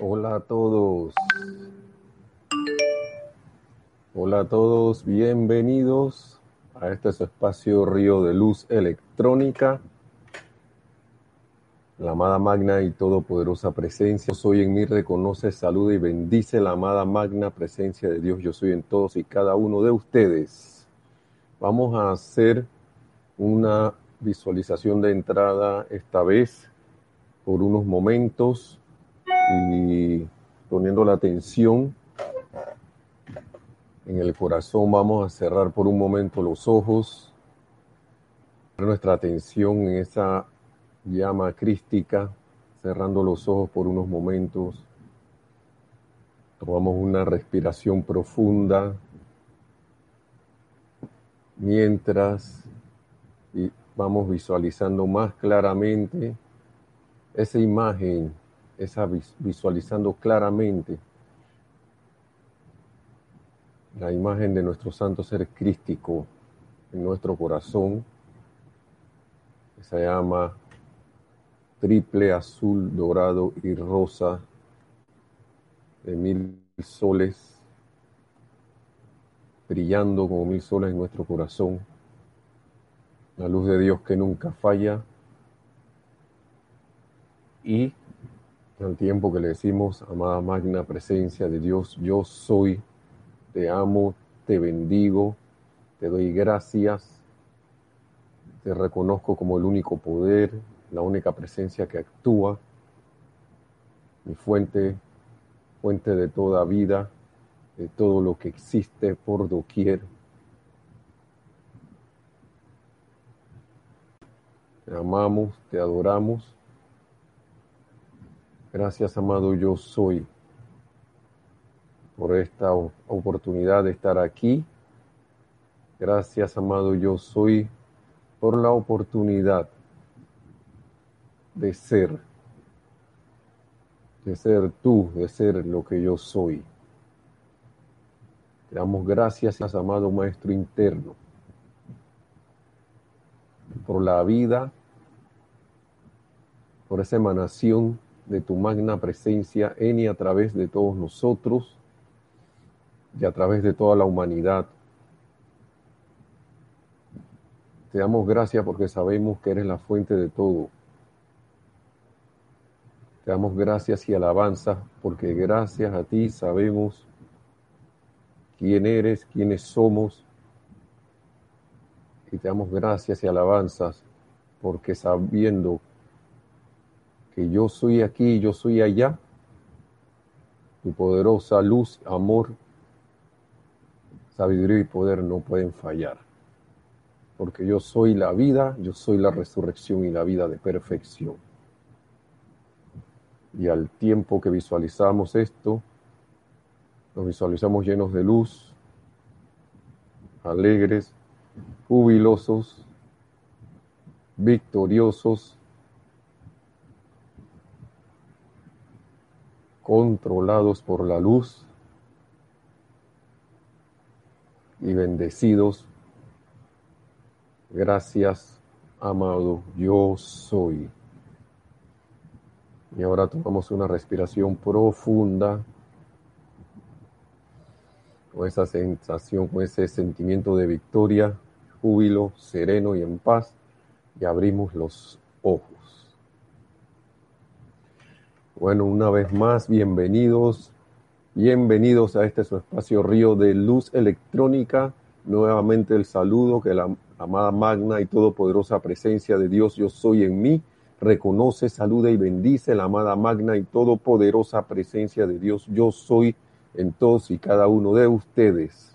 Hola a todos. Hola a todos, bienvenidos a este su espacio Río de Luz Electrónica. La amada magna y todopoderosa presencia, soy en mí, reconoce, saluda y bendice la amada magna presencia de Dios. Yo soy en todos y cada uno de ustedes. Vamos a hacer una visualización de entrada esta vez por unos momentos y poniendo la atención en el corazón vamos a cerrar por un momento los ojos, nuestra atención en esa llama crística, cerrando los ojos por unos momentos. Tomamos una respiración profunda mientras vamos visualizando más claramente esa imagen, esa visualizando claramente la imagen de nuestro santo ser crístico en nuestro corazón, se llama triple azul, dorado y rosa de mil soles, brillando como mil soles en nuestro corazón, la luz de Dios que nunca falla. Y al tiempo que le decimos, amada magna presencia de Dios, yo soy te amo, te bendigo, te doy gracias, te reconozco como el único poder, la única presencia que actúa, mi fuente, fuente de toda vida, de todo lo que existe por doquier. Te amamos, te adoramos. Gracias, amado, yo soy por esta oportunidad de estar aquí. Gracias, amado yo soy, por la oportunidad de ser, de ser tú, de ser lo que yo soy. Te damos gracias, amado Maestro interno, por la vida, por esa emanación de tu magna presencia en y a través de todos nosotros y a través de toda la humanidad. Te damos gracias porque sabemos que eres la fuente de todo. Te damos gracias y alabanza porque gracias a ti sabemos quién eres, quiénes somos. Y te damos gracias y alabanzas porque sabiendo que yo soy aquí y yo soy allá, tu poderosa luz, amor sabiduría y poder no pueden fallar. Porque yo soy la vida, yo soy la resurrección y la vida de perfección. Y al tiempo que visualizamos esto, nos visualizamos llenos de luz, alegres, jubilosos, victoriosos, controlados por la luz y bendecidos. Gracias, amado, yo soy. Y ahora tomamos una respiración profunda con esa sensación, con ese sentimiento de victoria, júbilo, sereno y en paz, y abrimos los ojos. Bueno, una vez más, bienvenidos Bienvenidos a este su espacio Río de Luz Electrónica. Nuevamente el saludo que la amada magna y todopoderosa presencia de Dios yo soy en mí reconoce, saluda y bendice la amada magna y todopoderosa presencia de Dios yo soy en todos y cada uno de ustedes.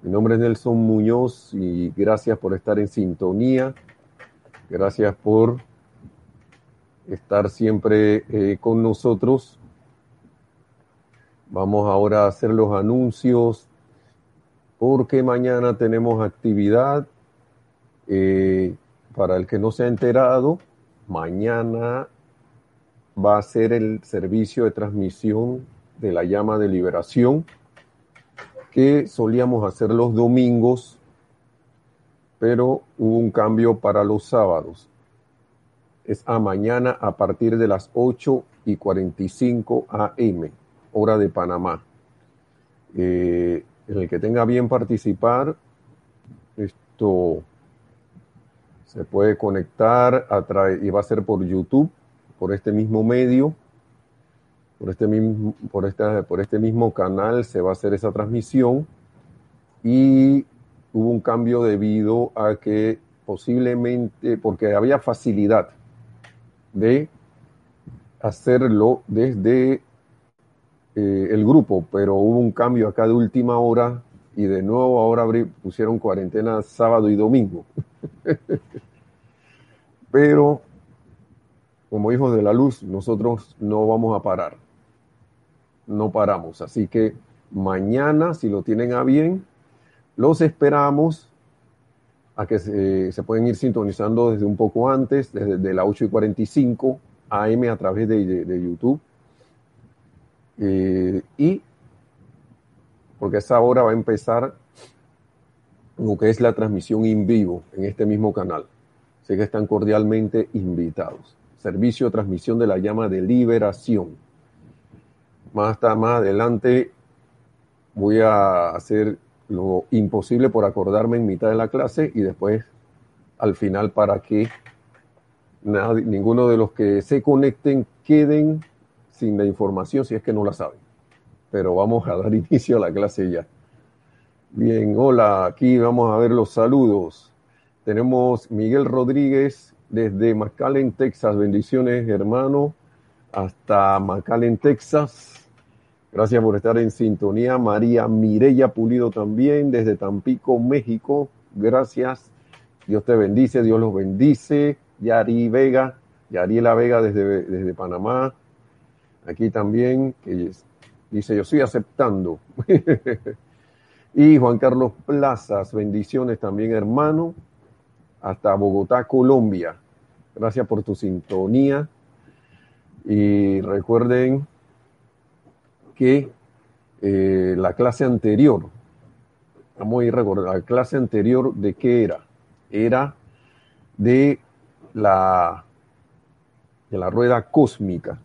Mi nombre es Nelson Muñoz y gracias por estar en sintonía. Gracias por estar siempre eh, con nosotros Vamos ahora a hacer los anuncios porque mañana tenemos actividad. Eh, para el que no se ha enterado, mañana va a ser el servicio de transmisión de la llama de liberación que solíamos hacer los domingos, pero hubo un cambio para los sábados. Es a mañana a partir de las 8 y 45 AM, hora de Panamá. Eh, en el que tenga bien participar, esto se puede conectar a y va a ser por YouTube, por este mismo medio, por este mismo, por, esta, por este mismo canal se va a hacer esa transmisión y hubo un cambio debido a que posiblemente, porque había facilidad de hacerlo desde eh, el grupo, pero hubo un cambio acá de última hora y de nuevo ahora pusieron cuarentena sábado y domingo. pero como hijos de la luz, nosotros no vamos a parar. No paramos. Así que mañana, si lo tienen a bien, los esperamos a que se, pueden ir sintonizando desde un poco antes, desde las 8 y 45 AM a través de, YouTube. Eh, y porque esa hora va a empezar lo que es la transmisión en vivo en este mismo canal. Así que están cordialmente invitados. Servicio de transmisión de la llama de liberación. Más, más adelante voy a hacer lo imposible por acordarme en mitad de la clase y después al final para que ninguno de los que se conecten queden sin la información si es que no la saben. Pero vamos a dar inicio a la clase ya. Bien, hola, aquí vamos a ver los saludos. Tenemos Miguel Rodríguez desde McAllen, Texas. Bendiciones, hermano, hasta McAllen, Texas. Gracias por estar en sintonía. María Mireya Pulido también desde Tampico, México. Gracias. Dios te bendice, Dios los bendice. Yari Vega, Yariela Vega desde, desde Panamá. Aquí también, que dice, yo estoy aceptando. y Juan Carlos Plazas, bendiciones también, hermano. Hasta Bogotá, Colombia. Gracias por tu sintonía. Y recuerden que eh, la clase anterior, vamos a ir recordando, la clase anterior de qué era? Era de la, de la rueda cósmica.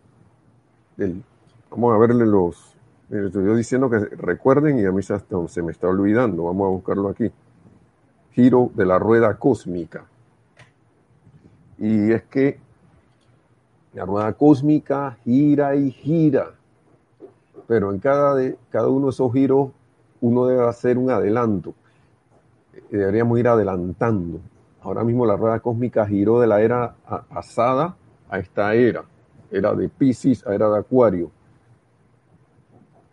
Vamos a verle los, estoy diciendo que recuerden y a mí se, se me está olvidando, vamos a buscarlo aquí. Giro de la rueda cósmica. Y es que la rueda cósmica gira y gira pero en cada, de, cada uno de esos giros uno debe hacer un adelanto. Deberíamos ir adelantando. Ahora mismo la rueda cósmica giró de la era asada a esta era, era de Pisces a era de Acuario.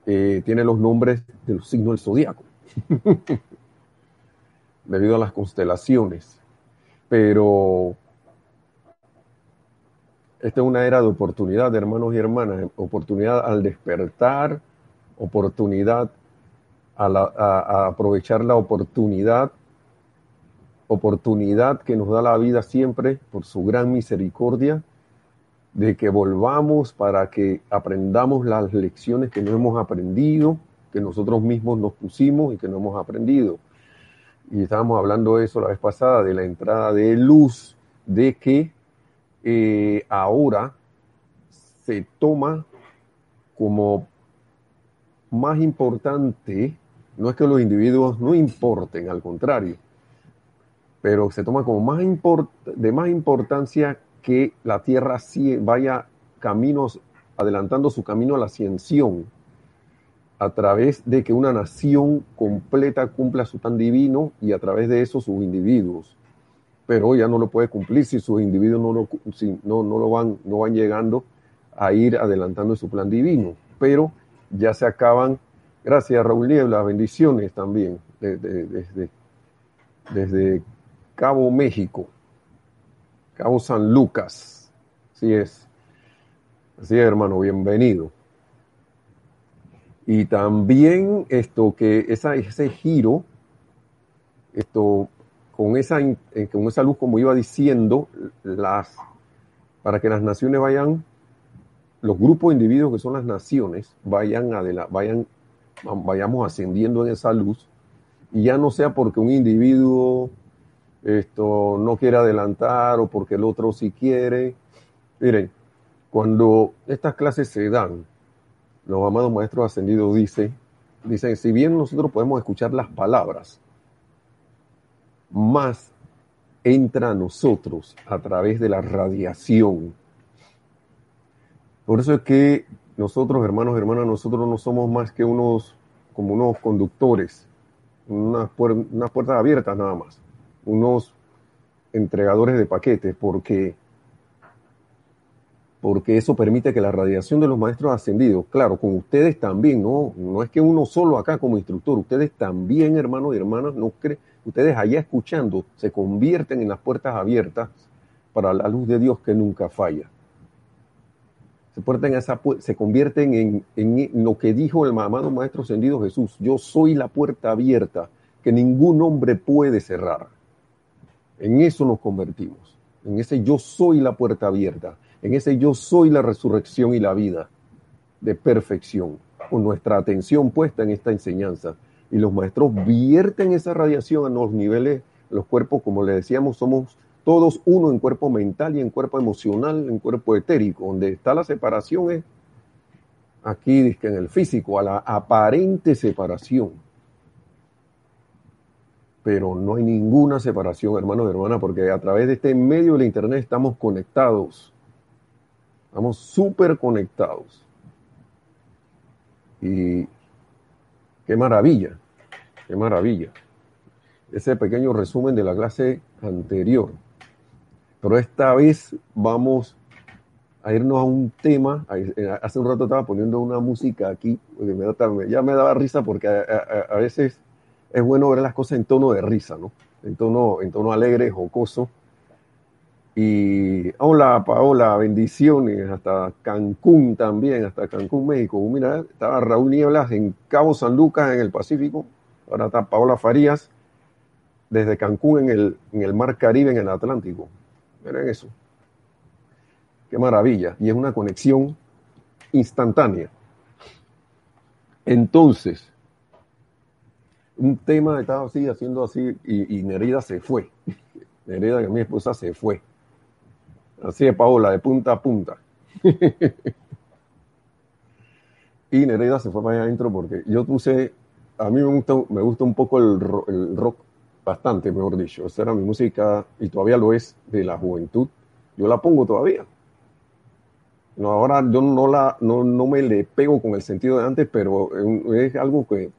Eh, tiene los nombres de los signos del zodiaco, debido a las constelaciones. Pero esta es una era de oportunidad, hermanos y hermanas, oportunidad al despertar, oportunidad a, aprovechar la oportunidad, oportunidad que nos da la vida siempre por su gran misericordia, de que volvamos para que aprendamos las lecciones que no hemos aprendido, que nosotros mismos nos pusimos y que no hemos aprendido. Y estábamos hablando de eso la vez pasada, de la entrada de luz, de que eh, ahora se toma como más importante, no es que los individuos no importen, al contrario, pero se toma como más de más importancia que la Tierra vaya caminos, adelantando su camino a la ascensión, a través de que una nación completa cumpla su tan divino y a través de eso sus individuos pero ya no lo puede cumplir si sus individuos no lo, no, no lo van, no van llegando a ir adelantando su plan divino. Pero ya se acaban, gracias Raúl Niebla, bendiciones también desde, desde Cabo México, Cabo San Lucas. Así es. Así es, hermano, bienvenido. Y también esto que ese giro, esto con esa, eh, con esa luz, como iba diciendo, las, para que las naciones vayan, los grupos de individuos que son las naciones, vayan, vayan, vayamos ascendiendo en esa luz, y ya no sea porque un individuo esto no quiere adelantar o porque el otro sí quiere. Miren, cuando estas clases se dan, los amados maestros ascendidos dicen, dicen, si bien nosotros podemos escuchar las palabras, más entra a nosotros a través de la radiación. Por eso es que nosotros, hermanos, hermanas, nosotros no somos más que unos, como unos conductores, unas, unas puertas abiertas nada más, unos entregadores de paquetes, porque porque eso permite que la radiación de los maestros ascendidos, claro, con ustedes también, no, no es que uno solo acá como instructor, ustedes también, hermanos y hermanas, no creen, ustedes allá escuchando, se convierten en las puertas abiertas para la luz de Dios que nunca falla. Se, esa, se convierten en, en lo que dijo el amado Maestro Ascendido Jesús, yo soy la puerta abierta que ningún hombre puede cerrar. En eso nos convertimos, en ese yo soy la puerta abierta en ese yo soy la resurrección y la vida de perfección, con nuestra atención puesta en esta enseñanza. Y los maestros vierten esa radiación a los niveles, los cuerpos, como le decíamos, somos todos uno en cuerpo mental y en cuerpo emocional, en cuerpo etérico. Donde está la separación es aquí, en el físico, a la aparente separación. Pero no hay ninguna separación, hermanos y hermanas, porque a través de este medio del Internet estamos conectados Estamos súper conectados. Y qué maravilla, qué maravilla. Ese pequeño resumen de la clase anterior. Pero esta vez vamos a irnos a un tema. Hace un rato estaba poniendo una música aquí, ya me daba risa porque a, veces es bueno ver las cosas en tono de risa, ¿no? En tono, en tono alegre, jocoso. Y hola Paola, bendiciones, hasta Cancún también, hasta Cancún, México. Mira, estaba Raúl Nieblas en Cabo San Lucas, en el Pacífico. Ahora está Paola Farías desde Cancún en el, en el Mar Caribe, en el Atlántico. Miren eso. Qué maravilla. Y es una conexión instantánea. Entonces, un tema estaba así, haciendo así, y, y Nerida se fue. Nerida, mi esposa, se fue Así es, Paola, de punta a punta. y Nereida se fue para allá adentro porque yo puse, a mí me gusta, me gusta un poco el rock, bastante, mejor dicho. Esa era mi música y todavía lo es de la juventud. Yo la pongo todavía. No, ahora yo no, la, no, no me le pego con el sentido de antes, pero es algo que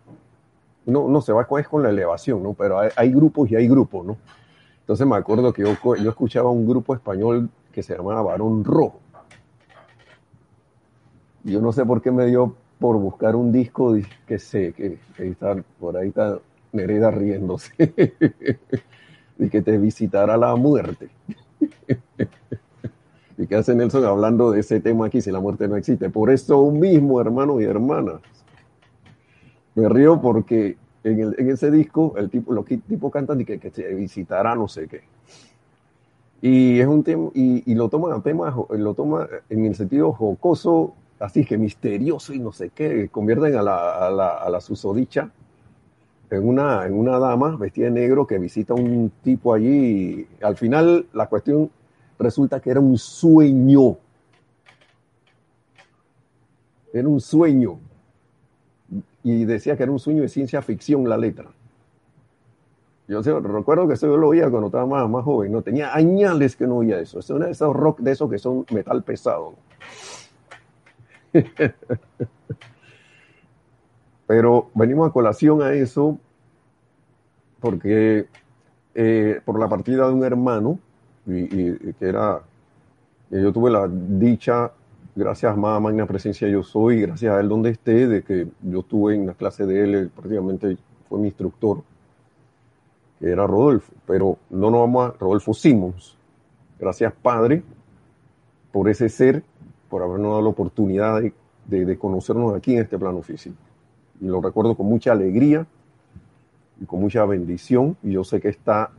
no, no se va es con la elevación, ¿no? Pero hay, hay, grupos y hay grupos, ¿no? Entonces me acuerdo que yo, yo escuchaba un grupo español que se llamaba Varón Rojo. Yo no sé por qué me dio por buscar un disco que sé, que, está, por ahí está Nereda riéndose. y que te visitará la muerte. ¿Y qué hace Nelson hablando de ese tema aquí si la muerte no existe? Por eso mismo, hermanos y hermanas. Me río porque en, ese disco el tipo, los tipos cantan y que, que te visitará no sé qué. Y es un tema, y, lo toma tema, lo toma en el sentido jocoso, así que misterioso y no sé qué, convierten a la, a la, a la susodicha en una, en una dama vestida de negro que visita a un tipo allí. Al final la cuestión resulta que era un sueño. Era un sueño. Y decía que era un sueño de ciencia ficción la letra. Yo recuerdo que eso yo lo oía cuando estaba más, más joven, no tenía añales que no oía eso. Es uno de esos rock de esos que son metal pesado. Pero venimos a colación a eso porque eh, por la partida de un hermano, y, que era, yo tuve la dicha, gracias a Magna Presencia Yo Soy, gracias a él donde esté, de que yo estuve en la clase de él, prácticamente fue mi instructor que era Rodolfo, pero no nos vamos a Rodolfo Simons. Gracias, Padre, por ese ser, por habernos dado la oportunidad de, conocernos aquí en este plano físico. Y lo recuerdo con mucha alegría y con mucha bendición. Y yo sé que está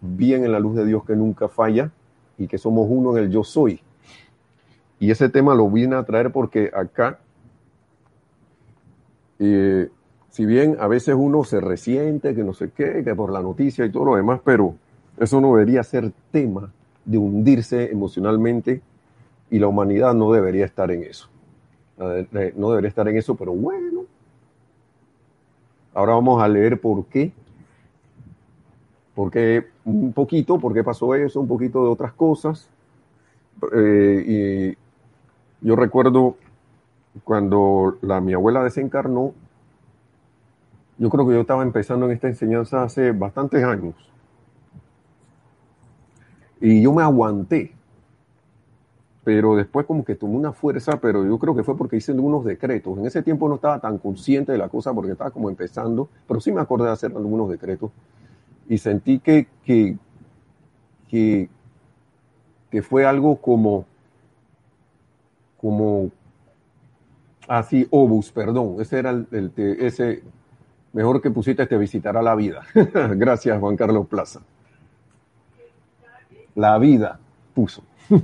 bien en la luz de Dios que nunca falla y que somos uno en el yo soy. Y ese tema lo vine a traer porque acá eh, si bien a veces uno se resiente, que no sé qué, que por la noticia y todo lo demás, pero Eso no debería ser tema de hundirse emocionalmente y la humanidad no debería estar en eso. No debería estar en eso, pero bueno. Ahora vamos a leer por qué. Porque un poquito, por qué pasó eso, un poquito de otras cosas. Eh, y yo recuerdo cuando la, mi abuela desencarnó, yo creo que yo estaba empezando en esta enseñanza hace bastantes años. Y yo me aguanté. Pero después como que tomé una fuerza, pero yo creo que fue porque hice algunos decretos. En ese tiempo no estaba tan consciente de la cosa porque estaba como empezando, pero sí me acordé de hacer algunos decretos. Y sentí que, que, que, que fue algo como, como, así, obus, perdón, ese era el, el, ese, mejor que pusiste te visitará la vida. Gracias, Juan Carlos Plaza. La vida puso.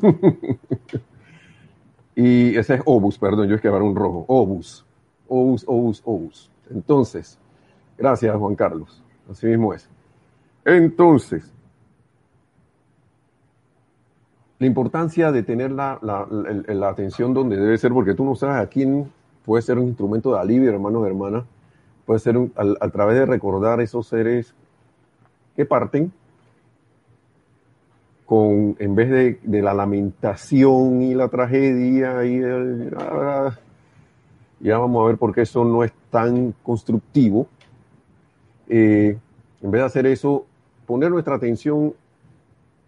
y ese es obus, perdón, yo es que era un rojo. Obus, obus, obus, obus. Entonces, gracias, Juan Carlos. Así mismo es. Entonces, la importancia de tener la, la, la, atención donde debe ser, porque tú no sabes a quién puede ser un instrumento de alivio, hermanos y hermanas puede ser a, través de recordar esos seres que parten, con, en vez de, la lamentación y la tragedia, y ya vamos a ver por qué eso no es tan constructivo. Eh, en vez de hacer eso, poner nuestra atención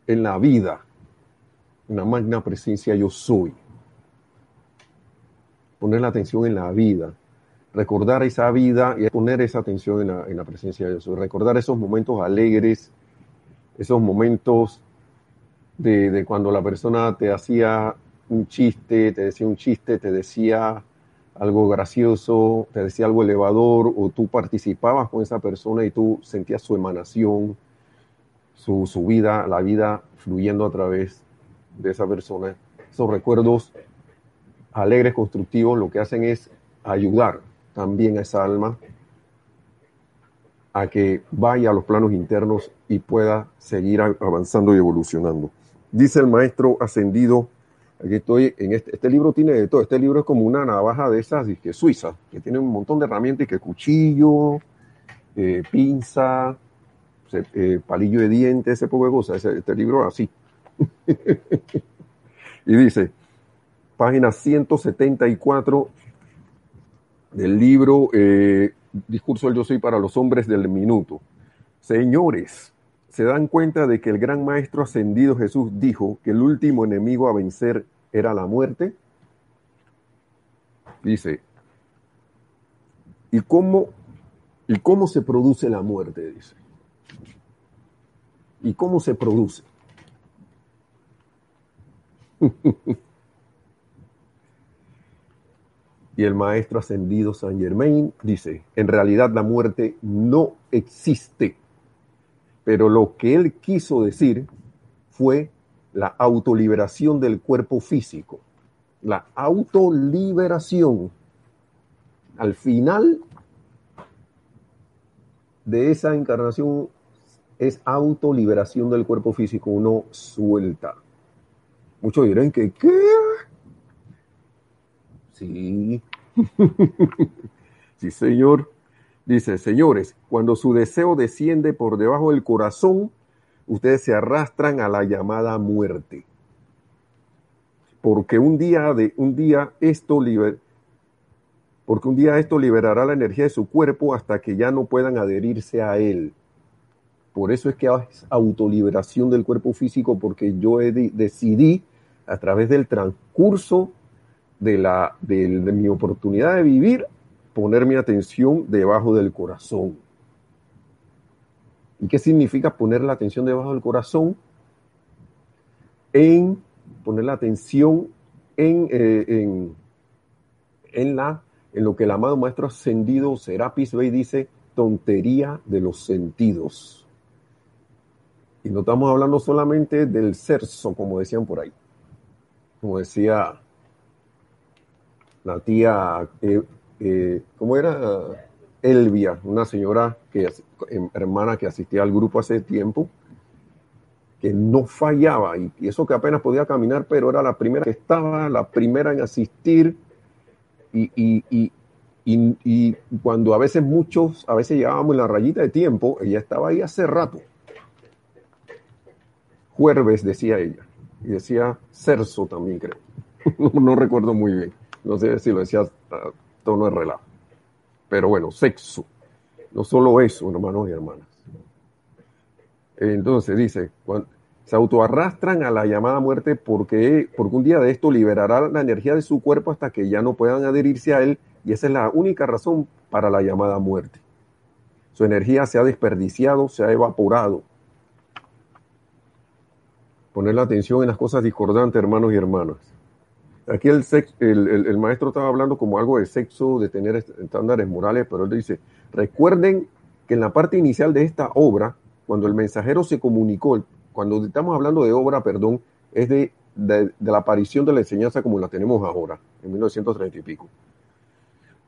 en la vida, en la magna presencia yo soy. Poner la atención en la vida recordar esa vida y poner esa atención en la, presencia de Dios, recordar esos momentos alegres, esos momentos de, cuando la persona te hacía un chiste, te decía un chiste, te decía algo gracioso, te decía algo elevador, o tú participabas con esa persona y tú sentías su emanación, su, su vida, la vida fluyendo a través de esa persona. Esos recuerdos alegres, constructivos, lo que hacen es ayudar también a esa alma a que vaya a los planos internos y pueda seguir avanzando y evolucionando. Dice el maestro ascendido, aquí estoy, en este, este libro tiene de todo, este libro es como una navaja de esas que suiza, que tiene un montón de herramientas, que cuchillo, eh, pinza, eh, palillo de dientes, ese poco de cosas, este libro así. y dice, página 174 del libro eh, Discurso del Yo Soy para los Hombres del Minuto. Señores, ¿se dan cuenta de que el gran maestro ascendido Jesús dijo que el último enemigo a vencer era la muerte? Dice, ¿y cómo, ¿y cómo se produce la muerte? Dice. ¿Y cómo se produce? Y el maestro ascendido Saint Germain dice, en realidad la muerte no existe, pero lo que él quiso decir fue la autoliberación del cuerpo físico. La autoliberación. Al final de esa encarnación es autoliberación del cuerpo físico, uno suelta. Muchos dirán que, ¿qué? Sí. sí, Señor. Dice, señores, cuando su deseo desciende por debajo del corazón, ustedes se arrastran a la llamada muerte. Porque un día de un día esto liber, porque un día esto liberará la energía de su cuerpo hasta que ya no puedan adherirse a él. Por eso es que es autoliberación del cuerpo físico, porque yo decidí a través del transcurso de, la, de, mi oportunidad de vivir, poner mi atención debajo del corazón. ¿Y qué significa poner la atención debajo del corazón? En poner la atención en, eh, en, en, la, en lo que el amado Maestro Ascendido Serapis Bey dice, tontería de los sentidos. Y no estamos hablando solamente del cerzo, como decían por ahí. Como decía la tía, eh, eh, ¿cómo era? Elvia, una señora que, em, hermana que asistía al grupo hace tiempo, que no fallaba y, eso que apenas podía caminar, pero era la primera que estaba, la primera en asistir y, y, y cuando a veces muchos, a veces llegábamos en la rayita de tiempo, ella estaba ahí hace rato. Jueves decía ella y decía Cerso también creo, no, recuerdo muy bien, no sé si lo decía a tono de relajo, pero bueno, sexo, no solo eso, hermanos y hermanas. Entonces dice, se autoarrastran a la llamada muerte porque, porque un día de esto liberará la energía de su cuerpo hasta que ya no puedan adherirse a él y esa es la única razón para la llamada muerte. Su energía se ha desperdiciado, se ha evaporado. Poner la atención en las cosas discordantes, hermanos y hermanas. Aquí el, maestro estaba hablando como algo de sexo, de tener estándares morales, pero él dice, recuerden que en la parte inicial de esta obra, cuando el mensajero se comunicó, cuando estamos hablando de obra, perdón, es de, de, la aparición de la enseñanza como la tenemos ahora, en 1930 y pico.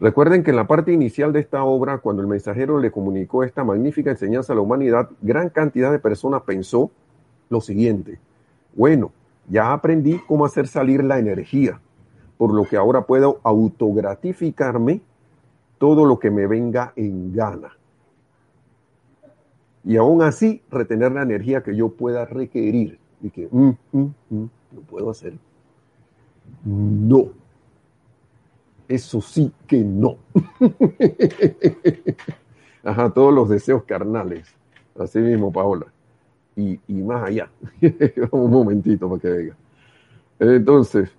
Recuerden que en la parte inicial de esta obra, cuando el mensajero le comunicó esta magnífica enseñanza a la humanidad, gran cantidad de personas pensó lo siguiente, bueno, ya aprendí cómo hacer salir la energía, por lo que ahora puedo autogratificarme todo lo que me venga en gana y aún así retener la energía que yo pueda requerir y que mm, mm, mm, no puedo hacer. No. Eso sí que no. Ajá, todos los deseos carnales. Así mismo, Paola. Y, más allá. Un momentito para que venga. Entonces,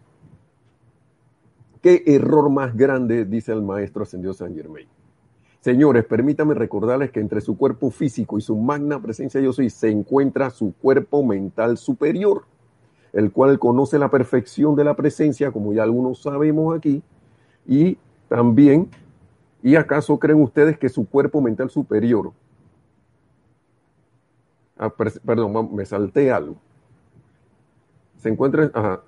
¿qué error más grande dice el maestro ascendido San Germain? Señores, permítanme recordarles que entre su cuerpo físico y su magna presencia yo soy se encuentra su cuerpo mental superior, el cual conoce la perfección de la presencia, como ya algunos sabemos aquí, y también, ¿y acaso creen ustedes que su cuerpo mental superior, perdón, me salté algo, se encuentra,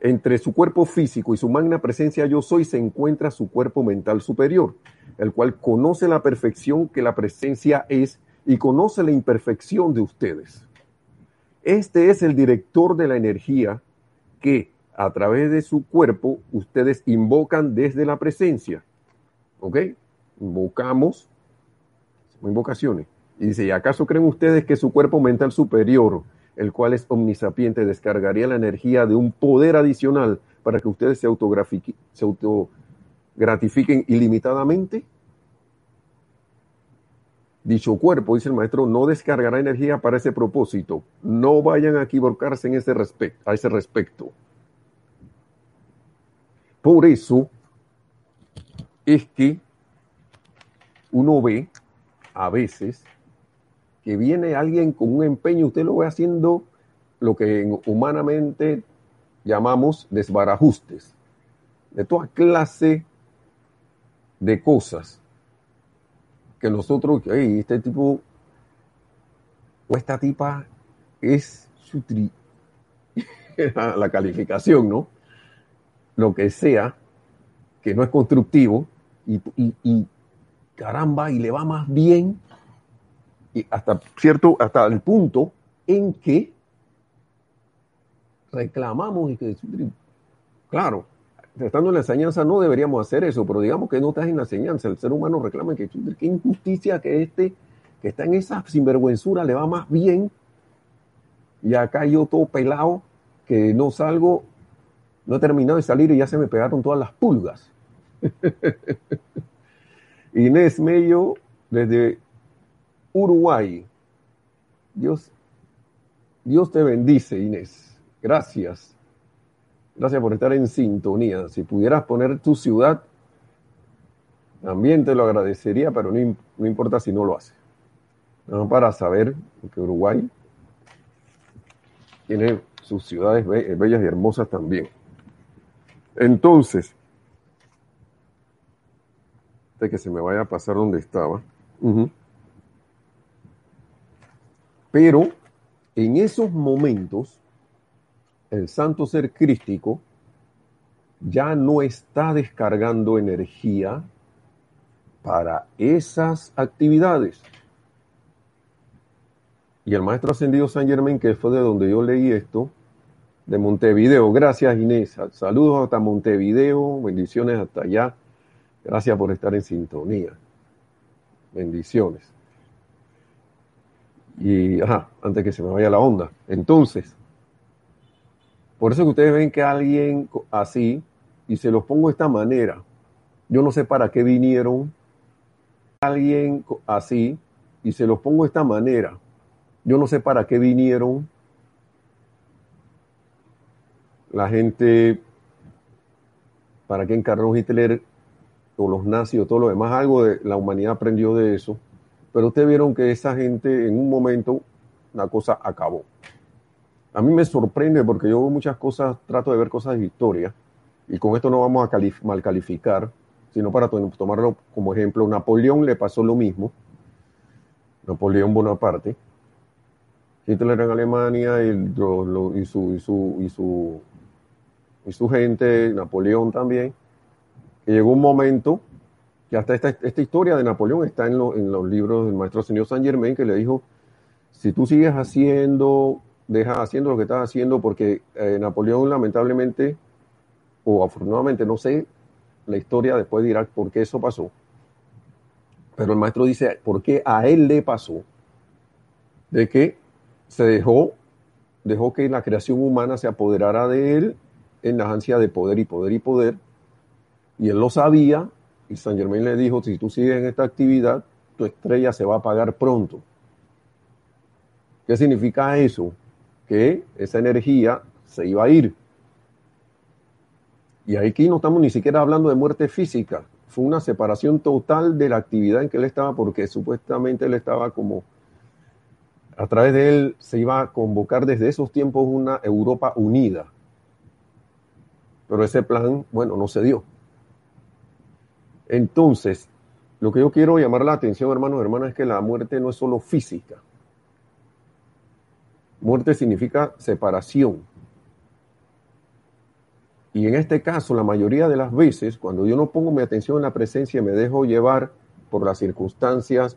entre su cuerpo físico y su magna presencia yo soy se encuentra su cuerpo mental superior, el cual conoce la perfección que la presencia es y conoce la imperfección de ustedes. Este es el director de la energía que a través de su cuerpo ustedes invocan desde la presencia. ¿Ok? Invocamos, invocaciones. Y dice, ¿y acaso creen ustedes que su cuerpo mental superior el cual es omnisapiente, descargaría la energía de un poder adicional para que ustedes se, se autogratifiquen ilimitadamente? Dicho cuerpo, dice el maestro, no descargará energía para ese propósito. No vayan a equivocarse en ese a ese respecto. Por eso es que uno ve a veces que viene alguien con un empeño, usted lo ve haciendo lo que humanamente llamamos desbarajustes, de toda clase de cosas que nosotros, este tipo o esta tipa es su tri la calificación, ¿no? Lo que sea que no es constructivo y, y caramba, y le va más bien y hasta cierto, hasta el punto en que reclamamos y que, claro, estando en la enseñanza no deberíamos hacer eso, pero digamos que no estás en la enseñanza, el ser humano reclama que qué injusticia que este, que está en esa sinvergüenzura, le va más bien, y acá yo todo pelado, que no salgo, no he terminado de salir y ya se me pegaron todas las pulgas. Inés Mello, desde Uruguay. Dios, Dios te bendice, Inés. Gracias. Gracias por estar en sintonía. Si pudieras poner tu ciudad, también te lo agradecería, pero no, importa si no lo hace. para saber que Uruguay tiene sus ciudades bellas y hermosas también. Entonces, de que se me vaya a pasar donde estaba. Pero en esos momentos, el santo ser crístico ya no está descargando energía para esas actividades. Y el maestro ascendido San Germain, que fue de donde yo leí esto, de Montevideo. Gracias Inés. Saludos hasta Montevideo. Bendiciones hasta allá. Gracias por estar en sintonía. Bendiciones. Y, ajá, antes que se me vaya la onda. Entonces, por eso que ustedes ven que alguien así, y se los pongo de esta manera, yo no sé para qué vinieron, alguien así, y se los pongo de esta manera, yo no sé para qué vinieron la gente, para qué encarnó Hitler o los nazis o todo lo demás, algo de la humanidad aprendió de eso, pero ustedes vieron que esa gente en un momento la cosa acabó. A mí me sorprende porque yo muchas cosas, trato de ver cosas de historia, y con esto no vamos a mal calificar, sino para tomarlo como ejemplo. Napoleón le pasó lo mismo, Napoleón Bonaparte, Hitler en Alemania y su gente, Napoleón también, que llegó un momento que hasta esta, esta historia de Napoleón está en, en los libros del maestro señor Saint Germain, que le dijo, si tú sigues haciendo deja haciendo lo que estás haciendo porque eh, Napoleón lamentablemente, o afortunadamente, no sé, la historia después dirá por qué eso pasó. Pero el maestro dice, ¿por qué a él le pasó? De que se dejó, dejó que la creación humana se apoderara de él en la ansia de poder y poder y poder. Y él lo sabía, y San Germain le dijo, si tú sigues en esta actividad, tu estrella se va a apagar pronto. ¿Qué significa eso? que esa energía se iba a ir. Y aquí no estamos ni siquiera hablando de muerte física, fue una separación total de la actividad en que él estaba, porque supuestamente él estaba como, a través de él se iba a convocar desde esos tiempos una Europa unida. Pero ese plan, bueno, no se dio. Entonces, lo que yo quiero llamar la atención, hermanos y hermanas, es que la muerte no es solo física. Muerte significa separación. Y en este caso, la mayoría de las veces, cuando yo no pongo mi atención en la presencia me dejo llevar por las circunstancias,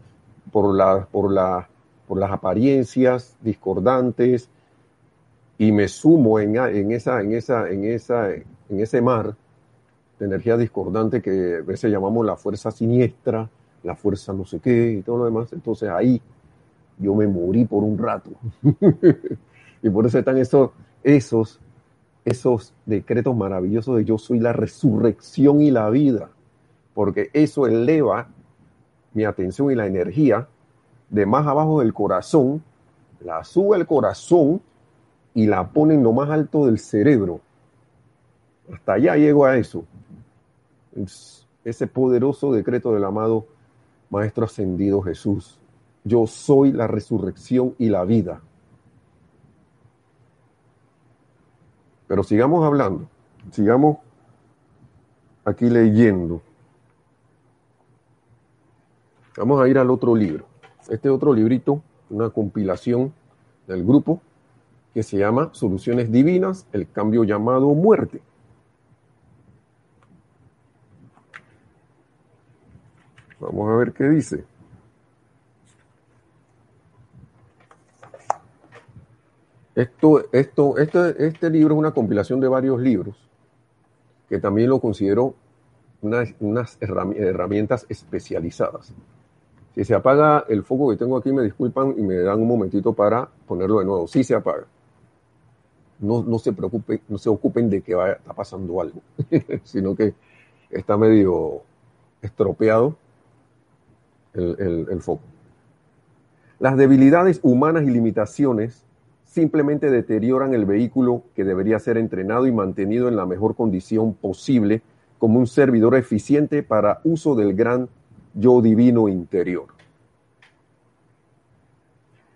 por, por, la, por las apariencias discordantes, y me sumo en, en, esa, en, esa, en, esa, en ese mar de energía discordante que a veces llamamos la fuerza siniestra, la fuerza no sé qué y todo lo demás, entonces ahí yo me morí por un rato. y por eso están esos, esos, esos decretos maravillosos de yo soy la resurrección y la vida, porque eso eleva mi atención y la energía de más abajo del corazón, la sube al corazón y la pone en lo más alto del cerebro. Hasta allá llego a eso. ese poderoso decreto del amado Maestro Ascendido Jesús yo soy la resurrección y la vida. Pero sigamos hablando, sigamos aquí leyendo. Vamos a ir al otro libro. Este otro librito, una compilación del grupo que se llama Soluciones Divinas, el cambio llamado muerte. Vamos a ver qué dice. Esto, esto, este, este libro es una compilación de varios libros que también lo considero unas, herramientas especializadas. Si se apaga el foco que tengo aquí, me disculpan y me dan un momentito para ponerlo de nuevo. Sí se apaga. No, no se preocupen, no se ocupen de que vaya, está pasando algo, sino que está medio estropeado el, foco. Las debilidades humanas y limitaciones simplemente deterioran el vehículo que debería ser entrenado y mantenido en la mejor condición posible como un servidor eficiente para uso del gran yo divino interior.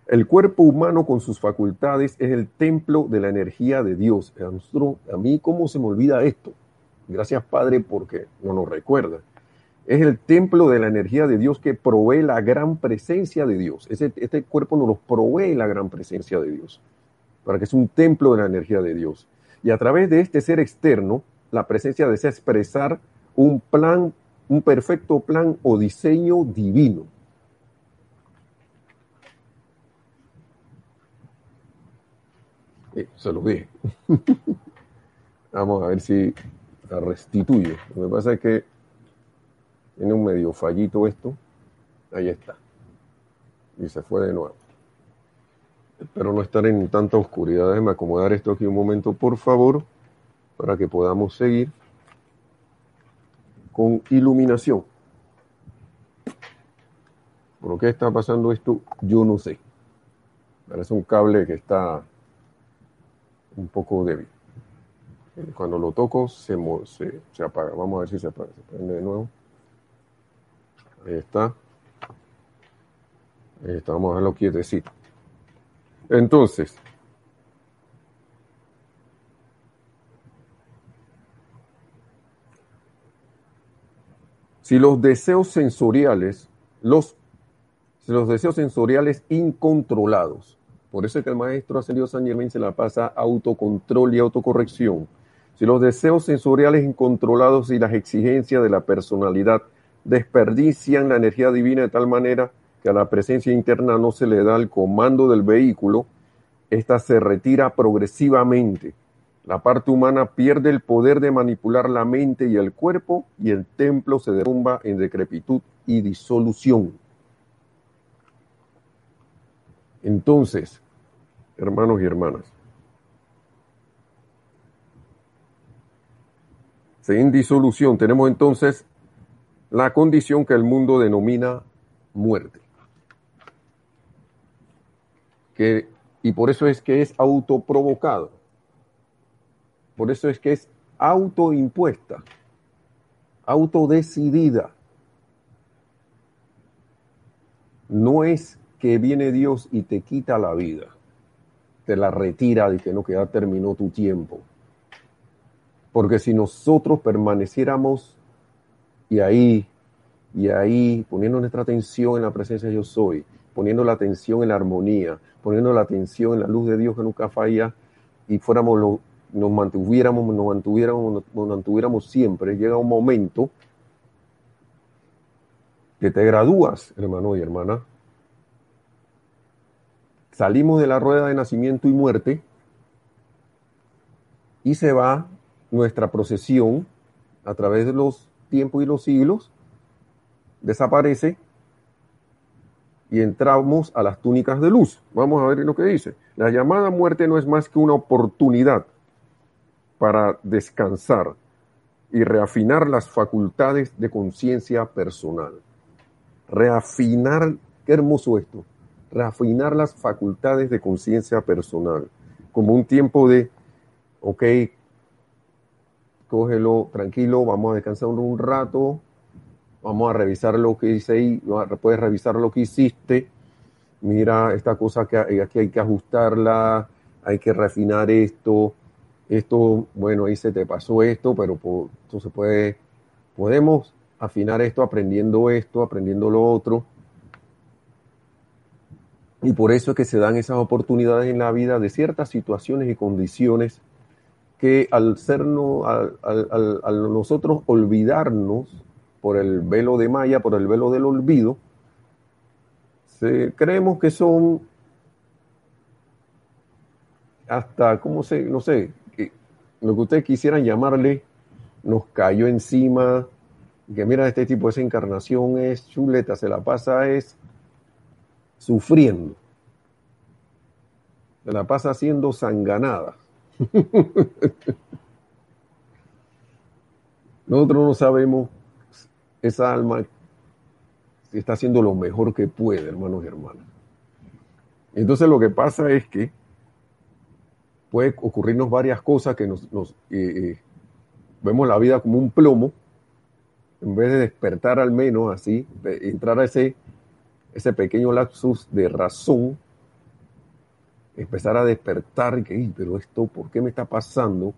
El cuerpo humano con sus facultades es el templo de la energía de Dios. A mí, ¿cómo se me olvida esto? Gracias, Padre, porque no nos recuerda. Es el templo de la energía de Dios que provee la gran presencia de Dios. este cuerpo nos provee la gran presencia de Dios, para que es un templo de la energía de Dios. Y a través de este ser externo, la presencia desea expresar un plan, un perfecto plan o diseño divino. Eh, se lo dije. Vamos a ver si la restituye. Lo que pasa es que tiene un medio fallito esto. Ahí está. Y se fue de nuevo. Espero no estar en tanta oscuridad. Déjeme acomodar esto aquí un momento, por favor, para que podamos seguir con iluminación. ¿Por qué está pasando esto? Yo no sé. Parece un cable que está un poco débil. Cuando lo toco se, se, se apaga. Vamos a ver si se apaga. Se prende de nuevo. Ahí está. Ahí está. Vamos a dejarlo quietecito. Entonces, si los deseos sensoriales, los, los deseos sensoriales incontrolados, por eso es que el maestro ascendido San Germain se la pasa autocontrol y autocorrección. Si los deseos sensoriales incontrolados y las exigencias de la personalidad desperdician la energía divina de tal manera que a la presencia interna no se le da el comando del vehículo, ésta se retira progresivamente. La parte humana pierde el poder de manipular la mente y el cuerpo y el templo se derrumba en decrepitud y disolución. Entonces, hermanos y hermanas, sin disolución tenemos entonces la condición que el mundo denomina muerte que, y por eso es que es autoprovocado. Por eso es que es autoimpuesta, autodecidida. No es que viene Dios y te quita la vida, te la retira y que no, que ya terminó tu tiempo. Porque si nosotros permaneciéramos y ahí, y ahí, poniendo nuestra atención en la presencia de yo soy, poniendo la atención en la armonía, poniendo la atención en la luz de Dios que nunca falla y fuéramos lo, nos mantuviéramos, nos mantuviéramos, nos mantuviéramos siempre, llega un momento que te gradúas, hermano y hermana. Salimos de la rueda de nacimiento y muerte y se va nuestra procesión a través de los tiempos y los siglos, desaparece y entramos a las túnicas de luz. Vamos a ver lo que dice. La llamada muerte no es más que una oportunidad para descansar y reafinar las facultades de conciencia personal. Reafinar, qué hermoso esto, reafinar las facultades de conciencia personal, como un tiempo de, ok, cógelo tranquilo, vamos a descansar un rato, vamos a revisar lo que hice ahí, puedes revisar lo que hiciste, mira esta cosa que aquí hay que ajustarla, hay que refinar esto, esto, bueno, ahí se te pasó esto, pero entonces puede, podemos afinar esto aprendiendo esto, aprendiendo lo otro. Y por eso es que se dan esas oportunidades en la vida de ciertas situaciones y condiciones que al sernos, al nosotros olvidarnos por el velo de Maya, por el velo del olvido, creemos que son hasta, ¿cómo se, no sé, lo que ustedes quisieran llamarle, nos cayó encima, que mira, este tipo, esa encarnación es chuleta, se la pasa es sufriendo, se la pasa siendo sanganada. Nosotros no sabemos esa alma está haciendo lo mejor que puede, hermanos y hermanas. Entonces lo que pasa es que puede ocurrirnos varias cosas que nos, eh, eh, vemos la vida como un plomo, en vez de despertar al menos así, entrar a ese, ese pequeño lapsus de razón, empezar a despertar, que, pero esto, ¿por qué me está pasando?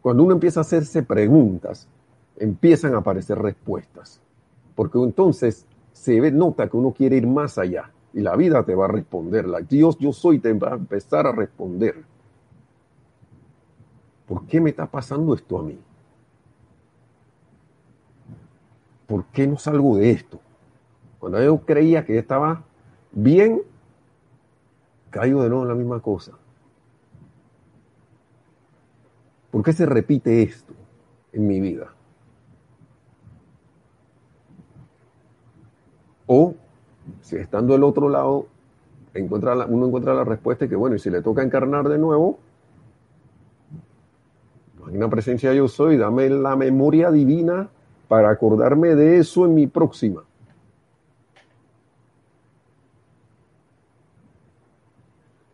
Cuando uno empieza a hacerse preguntas, empiezan a aparecer respuestas. Porque entonces se nota que uno quiere ir más allá y la vida te va a responder. La Dios yo soy te va a empezar a responder. ¿Por qué me está pasando esto a mí? ¿Por qué no salgo de esto? Cuando yo creía que estaba bien, caigo de nuevo en la misma cosa. ¿Por qué se repite esto en mi vida? O si estando del otro lado, encuentra la, uno encuentra la respuesta que bueno, y si le toca encarnar de nuevo, una presencia yo soy, dame la memoria divina para acordarme de eso en mi próxima.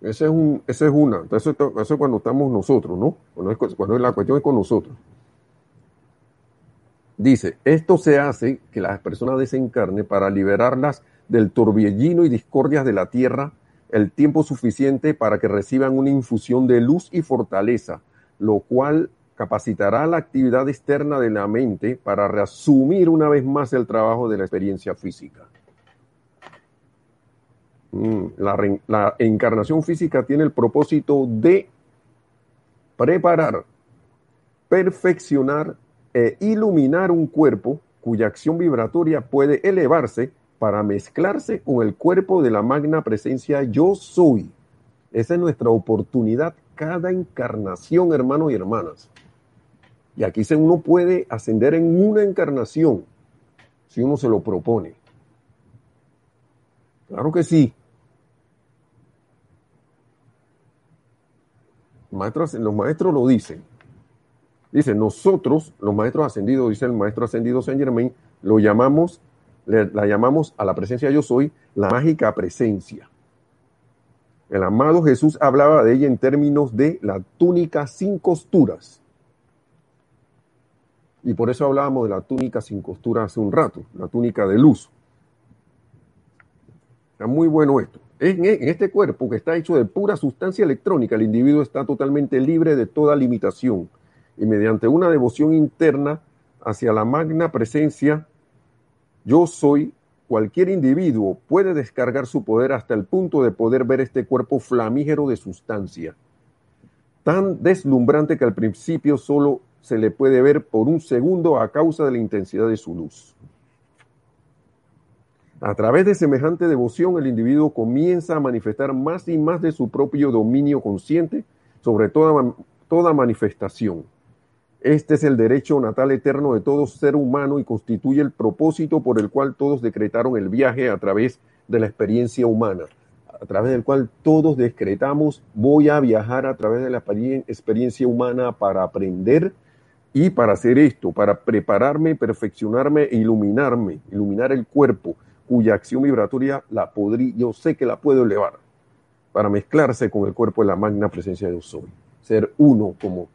Ese es, un, ese es una. Eso, eso es cuando estamos nosotros, ¿no? Cuando, es, cuando la cuestión es con nosotros. Dice, esto se hace que las personas desencarne para liberarlas del torbellino y discordias de la tierra el tiempo suficiente para que reciban una infusión de luz y fortaleza, lo cual capacitará la actividad externa de la mente para reasumir una vez más el trabajo de la experiencia física. Mm, la, la encarnación física tiene el propósito de preparar, perfeccionar e iluminar un cuerpo cuya acción vibratoria puede elevarse para mezclarse con el cuerpo de la magna presencia yo soy. Esa es nuestra oportunidad cada encarnación, hermanos y hermanas. Y aquí uno puede ascender en una encarnación si uno se lo propone. Claro que sí. Maestros, los maestros lo dicen. Dice, nosotros, los maestros ascendidos, dice el maestro ascendido Saint Germain, lo llamamos, la llamamos a la presencia yo soy, la mágica presencia. El amado Jesús hablaba de ella en términos de la túnica sin costuras. Y por eso hablábamos de la túnica sin costura hace un rato, la túnica de luz. Está muy bueno esto. En, este cuerpo que está hecho de pura sustancia electrónica, el individuo está totalmente libre de toda limitación y mediante una devoción interna hacia la magna presencia, yo soy, cualquier individuo puede descargar su poder hasta el punto de poder ver este cuerpo flamígero de sustancia, tan deslumbrante que al principio solo se le puede ver por un segundo a causa de la intensidad de su luz. A través de semejante devoción, el individuo comienza a manifestar más y más de su propio dominio consciente sobre toda, toda manifestación. Este es el derecho natal eterno de todo ser humano y constituye el propósito por el cual todos decretaron el viaje a través de la experiencia humana, a través del cual todos decretamos voy a viajar a través de la experiencia humana para aprender y para hacer esto, para prepararme, perfeccionarme e iluminarme, iluminar el cuerpo, cuya acción vibratoria la podría, yo sé que la puedo elevar para mezclarse con el cuerpo de la magna presencia de soy, ser uno como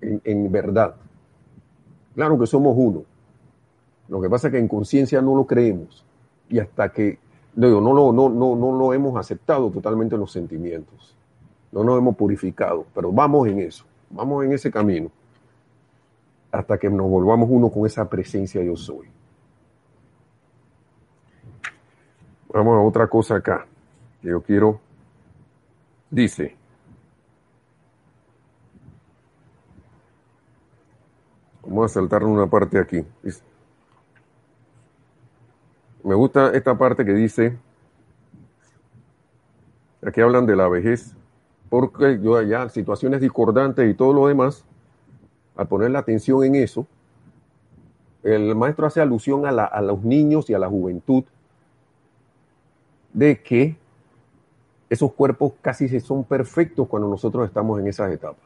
en, verdad. Claro que somos uno. Lo que pasa es que en conciencia no lo creemos y hasta que no, no, no, no, no lo hemos aceptado totalmente en los sentimientos. No nos hemos purificado, pero vamos en eso, vamos en ese camino hasta que nos volvamos uno con esa presencia yo soy. Vamos a otra cosa acá que yo quiero. Dice, vamos a saltar una parte aquí. Me gusta esta parte que dice, aquí hablan de la vejez, porque yo allá, situaciones discordantes y todo lo demás, al poner la atención en eso, el maestro hace alusión a, a los niños y a la juventud de que esos cuerpos casi son perfectos cuando nosotros estamos en esas etapas.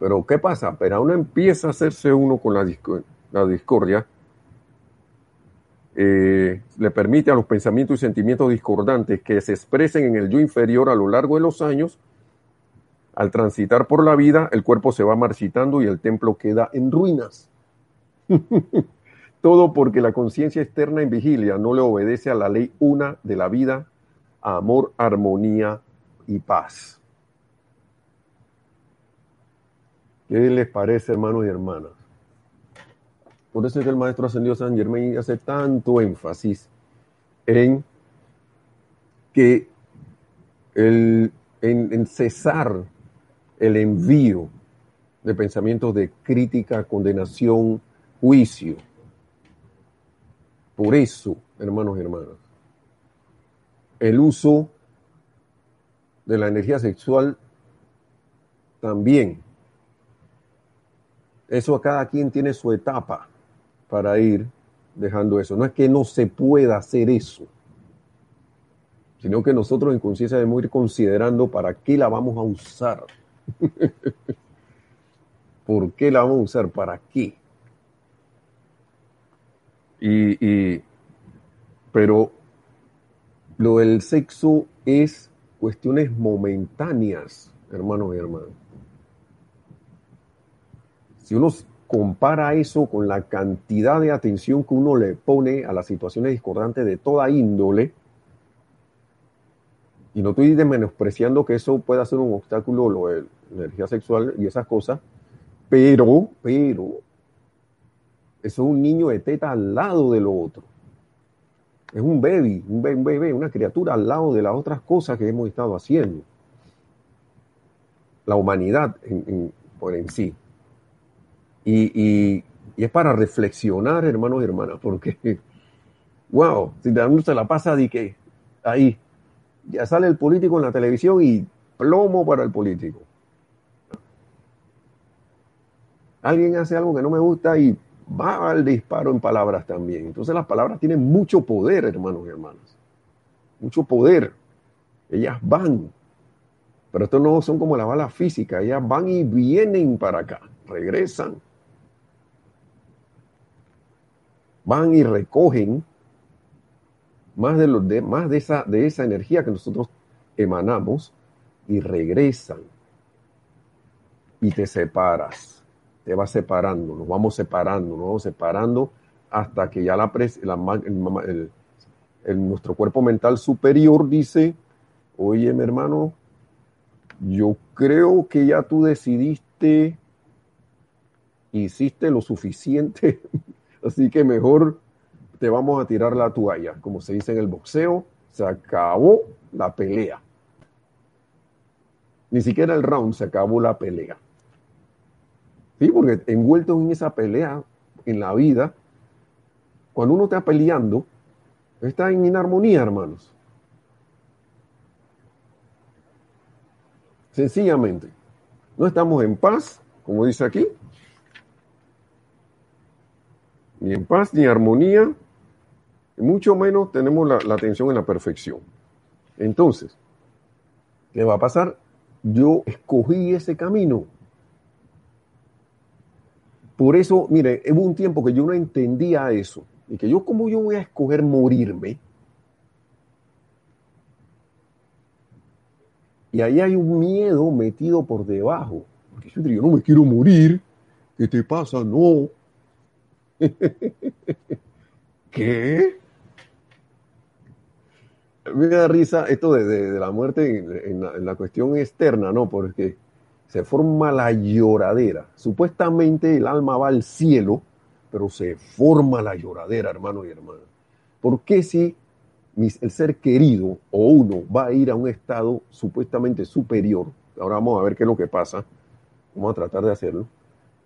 Pero ¿qué pasa? Pero uno empieza a hacerse uno con la, discordia, eh, le permite a los pensamientos y sentimientos discordantes que se expresen en el yo inferior a lo largo de los años. Al transitar por la vida, el cuerpo se va marchitando y el templo queda en ruinas. Todo porque la conciencia externa en vigilia no le obedece a la ley una de la vida, amor, armonía y paz. ¿Qué les parece, hermanos y hermanas? Por eso es que el maestro ascendido San Germain hace tanto énfasis en que el, en cesar el envío de pensamientos de crítica, condenación, juicio, por eso, hermanos y hermanas, el uso de la energía sexual también Eso cada quien tiene su etapa para ir dejando eso. No es que no se pueda hacer eso, sino que nosotros en conciencia debemos ir considerando para qué la vamos a usar. ¿Por qué la vamos a usar? ¿Para qué? Y, pero lo del sexo es cuestiones momentáneas, hermanos y hermanas. Si uno compara eso con la cantidad de atención que uno le pone a las situaciones discordantes de toda índole, y no estoy menospreciando que eso pueda ser un obstáculo, lo de la energía sexual y esas cosas, pero, pero, eso es un niño de teta al lado de lo otro. Es un baby, un bebé, una criatura al lado de las otras cosas que hemos estado haciendo. La humanidad por en sí. Y, es para reflexionar, hermanos y hermanas, porque, wow, si uno se la pasa de que ahí, ya sale el político en la televisión y plomo para el político. Alguien hace algo que no me gusta y va al disparo en palabras también. Entonces las palabras tienen mucho poder, hermanos y hermanas. Mucho poder. Ellas van. Pero esto no son como las balas físicas. Ellas van y vienen para acá. Regresan. Van y recogen más de, los de, más de, esa, de esa energía que nosotros emanamos y regresan. Y te separas te va separando, nos vamos separando, nos vamos separando hasta que ya la, el, nuestro cuerpo mental superior dice, oye mi hermano, yo creo que ya tú decidiste, hiciste lo suficiente, así que mejor te vamos a tirar la toalla, como se dice en el boxeo, se acabó la pelea. Ni siquiera el round, se acabó la pelea. Sí, porque envueltos en esa pelea en la vida, cuando uno está peleando, está en inarmonía, hermanos. Sencillamente, no estamos en paz, como dice aquí, ni en paz ni armonía, mucho menos tenemos la, la atención en la perfección. Entonces, ¿qué va a pasar? Yo escogí ese camino. Por eso, mire, hubo un tiempo que yo no entendía eso. Y que yo, ¿cómo yo voy a escoger morirme? Y ahí hay un miedo metido por debajo. Porque yo, yo no me quiero morir. ¿Qué te pasa? No. ¿Qué? Me da risa esto de, la muerte en, en la cuestión externa, ¿no? Porque se forma la lloradera. Supuestamente el alma va al cielo, pero se forma la lloradera, hermano y hermana. ¿Por qué si el ser querido o uno va a ir a un estado supuestamente superior? Ahora vamos a ver qué es lo que pasa. Vamos a tratar de hacerlo.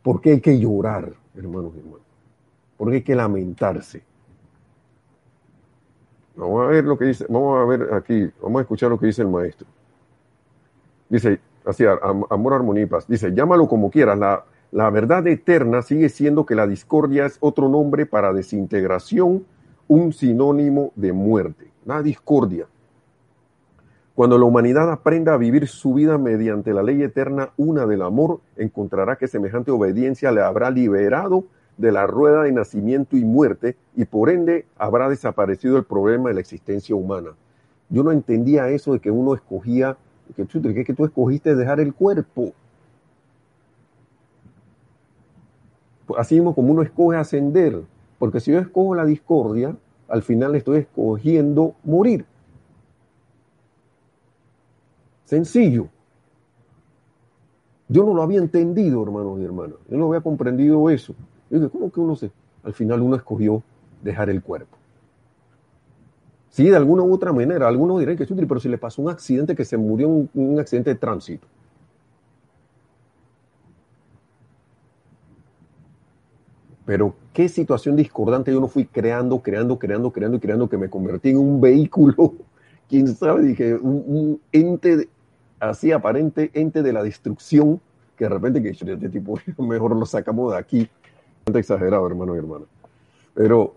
¿Por qué hay que llorar, hermanos y hermanas? ¿Por qué hay que lamentarse? Vamos a ver lo que dice, vamos a ver aquí, vamos a escuchar lo que dice el maestro. Dice, así, amor, paz. Dice, llámalo como quieras, la, la verdad eterna sigue siendo que la discordia es otro nombre para desintegración, un sinónimo de muerte, la discordia. Cuando la humanidad aprenda a vivir su vida mediante la ley eterna, una del amor, encontrará que semejante obediencia le habrá liberado de la rueda de nacimiento y muerte y por ende habrá desaparecido el problema de la existencia humana. Yo no entendía eso de que uno escogía que, que, que tú escogiste dejar el cuerpo. Así mismo como uno escoge ascender, porque si yo escojo la discordia, al final estoy escogiendo morir. Sencillo. Yo no lo había entendido, hermanos y hermanas. Yo no había comprendido eso. Yo dije, ¿cómo que uno se... Al final uno escogió dejar el cuerpo. Sí, de alguna u otra manera. Algunos dirán que es útil, pero si le pasó un accidente que se murió en un, accidente de tránsito. Pero qué situación discordante yo no fui creando, creando, creando, creando y creando que me convertí en un vehículo, quién sabe, dije, un, ente así aparente, ente de la destrucción que de repente que este tipo mejor lo sacamos de aquí. Exagerado, hermano y hermana. Pero,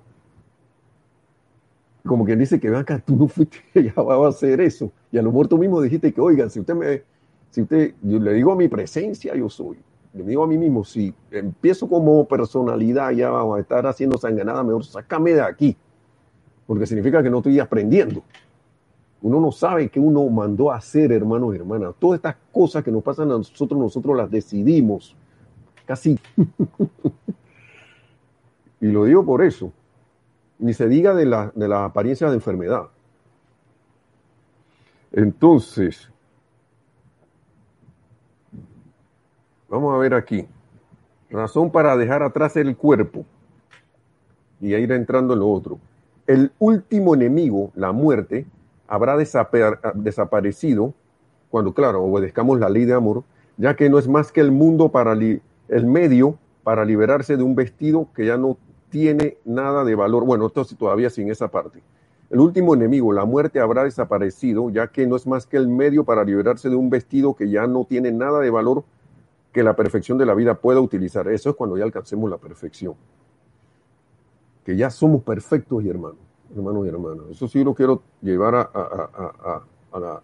como quien dice que ven acá, tú no fuiste ya va a hacer eso. Y a lo mejor tú mismo dijiste que, oigan, si usted me, si usted, yo le digo a mi presencia, yo soy. Le digo a mí mismo, si empiezo como personalidad, ya vamos a estar haciendo sanganada, mejor sácame de aquí. Porque significa que no estoy aprendiendo. Uno no sabe qué uno mandó a hacer, hermanos y hermanas. Todas estas cosas que nos pasan a nosotros, nosotros las decidimos. Casi. y lo digo por eso. Ni se diga de la, de apariencia de enfermedad. Entonces, vamos a ver aquí. Razón para dejar atrás el cuerpo y ir entrando en lo otro. El último enemigo, la muerte, habrá desaparecido cuando, claro, obedezcamos la ley de amor, ya que no es más que el mundo para el medio para liberarse de un vestido que ya no tiene nada de valor. Bueno, esto todavía sin esa parte. El último enemigo, la muerte, habrá desaparecido, ya que no es más que el medio para liberarse de un vestido que ya no tiene nada de valor que la perfección de la vida pueda utilizar. Eso es cuando ya alcancemos la perfección. Que ya somos perfectos y hermanos hermanos y hermanas. Eso sí lo quiero llevar a, la,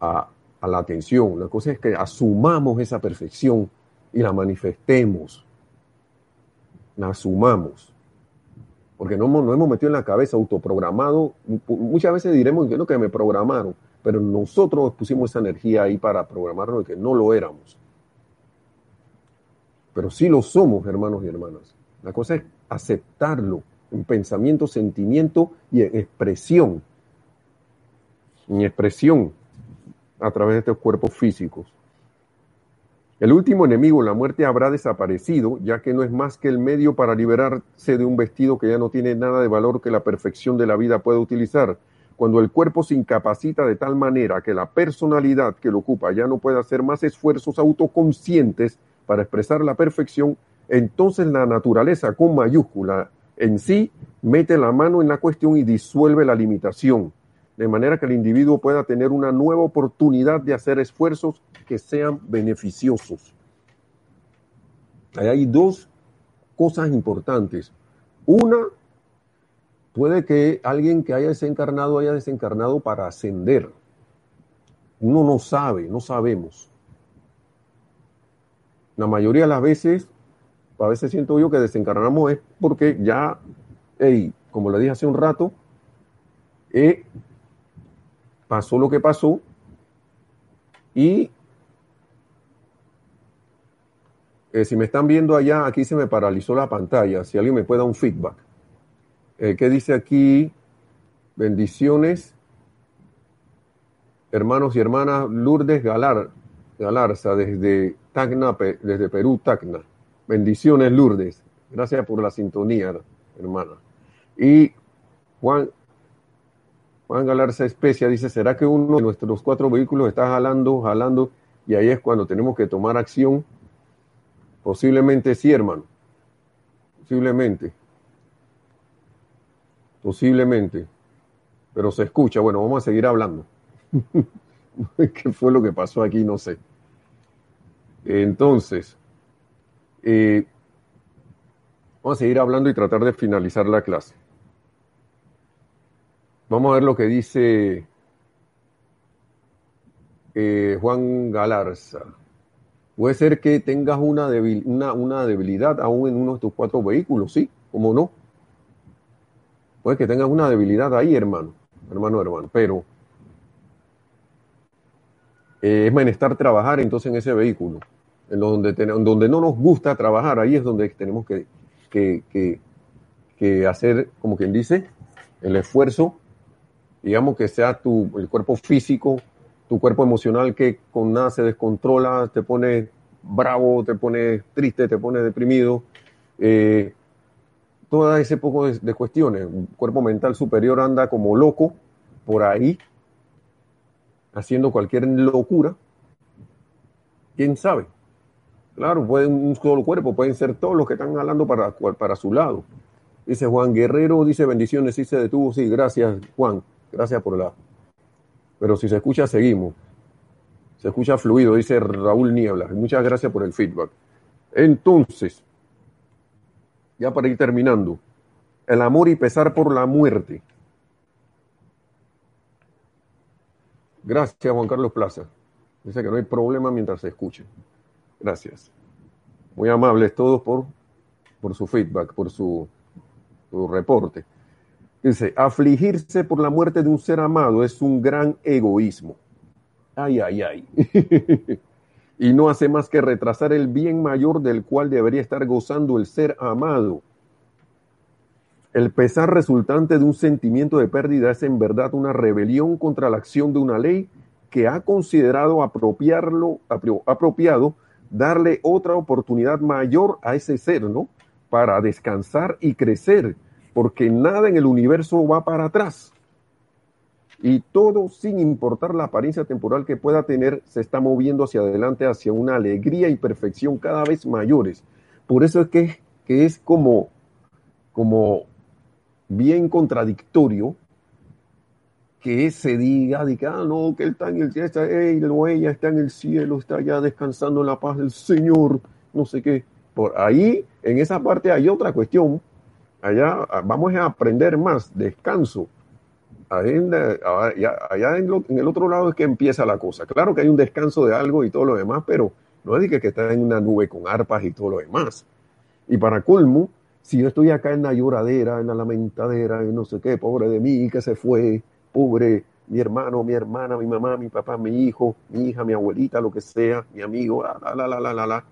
a, la, atención. La cosa es que asumamos esa perfección y la manifestemos. La asumamos. Porque no, no hemos metido en la cabeza autoprogramado. Muchas veces diremos que no que me programaron, pero nosotros pusimos esa energía ahí para programarnos y que no lo éramos. Pero sí lo somos, hermanos y hermanas. La cosa es aceptarlo en pensamiento, sentimiento y en expresión. En expresión a través de estos cuerpos físicos. El último enemigo, la muerte, habrá desaparecido, ya que no es más que el medio para liberarse de un vestido que ya no tiene nada de valor que la perfección de la vida pueda utilizar. Cuando el cuerpo se incapacita de tal manera que la personalidad que lo ocupa ya no puede hacer más esfuerzos autoconscientes para expresar la perfección, entonces la naturaleza con mayúscula en sí mete la mano en la cuestión y disuelve la limitación, de manera que el individuo pueda tener una nueva oportunidad de hacer esfuerzos que sean beneficiosos. Ahí hay dos cosas importantes. Una, puede que alguien que haya desencarnado haya desencarnado para ascender. Uno no sabe, no sabemos. La mayoría de las veces a veces siento yo que desencarnamos es porque ya, como le dije hace un rato, eh, pasó lo que pasó y eh, si me están viendo allá, aquí se me paralizó la pantalla, si alguien me puede dar un feedback. Eh, ¿Qué dice aquí? Bendiciones, hermanos y hermanas, Lourdes Galar, Galarza, desde Tacna, desde Perú, Tacna. Bendiciones, Lourdes. Gracias por la sintonía, hermana. Y Juan, Juan Galarza Especia dice, ¿será que uno de nuestros cuatro vehículos está jalando, jalando, y ahí es cuando tenemos que tomar acción? Posiblemente sí, hermano. Posiblemente. Posiblemente. Pero se escucha. Bueno, vamos a seguir hablando. ¿Qué fue lo que pasó aquí? No sé. Entonces, eh, vamos a seguir hablando y tratar de finalizar la clase. Vamos a ver lo que dice eh, Juan Galarza. Puede ser que tengas una, una, debilidad aún en uno de tus cuatro vehículos, ¿sí? ¿Cómo no? Puede que tengas una debilidad ahí, hermano, hermano, hermano, pero eh, es menester trabajar entonces en ese vehículo en donde, no nos gusta trabajar, ahí es donde tenemos que, hacer, como quien dice, el esfuerzo, digamos que sea tu, el cuerpo físico, tu cuerpo emocional que con nada se descontrola, te pone bravo, te pone triste, te pone deprimido, eh, todo ese poco de, cuestiones. Un cuerpo mental superior anda como loco por ahí, haciendo cualquier locura. ¿Quién sabe? Claro, pueden un solo cuerpo, pueden ser todos los que están hablando para, para su lado. Dice Juan Guerrero, dice bendiciones, sí se detuvo, sí, gracias Juan, gracias por la... Pero si se escucha, seguimos. Se escucha fluido, dice Raúl Niebla. Muchas gracias por el feedback. Entonces, ya para ir terminando, el amor y pesar por la muerte. Gracias, Juan Carlos Plaza. Dice que no hay problema mientras se escuche. Gracias. Muy amables todos por, por su feedback, por su, su reporte. Dice, afligirse por la muerte de un ser amado es un gran egoísmo. Ay, ay, ay. y no hace más que retrasar el bien mayor del cual debería estar gozando el ser amado. El pesar resultante de un sentimiento de pérdida es en verdad una rebelión contra la acción de una ley que ha considerado apropiarlo, apropiado darle otra oportunidad mayor a ese ser, ¿no? Para descansar y crecer, porque nada en el universo va para atrás. Y todo, sin importar la apariencia temporal que pueda tener, se está moviendo hacia adelante, hacia una alegría y perfección cada vez mayores. Por eso es que, que es como, como bien contradictorio que se diga, diga, ah, no, que él está en el cielo, está, ella está en el cielo, está ya descansando en la paz del Señor, no sé qué. Por ahí, en esa parte hay otra cuestión. Allá vamos a aprender más, descanso. Allá, en, el otro lado es que empieza la cosa. Claro que hay un descanso de algo y todo lo demás, pero no es de que, está en una nube con arpas y todo lo demás. Y para colmo, si yo estoy acá en la lloradera, en la lamentadera, en no sé qué, pobre de mí que se fue, pobre mi hermano, mi hermana, mi mamá, mi papá, mi hijo, mi hija, mi abuelita, lo que sea, mi amigo, la, la, la, la, la, la.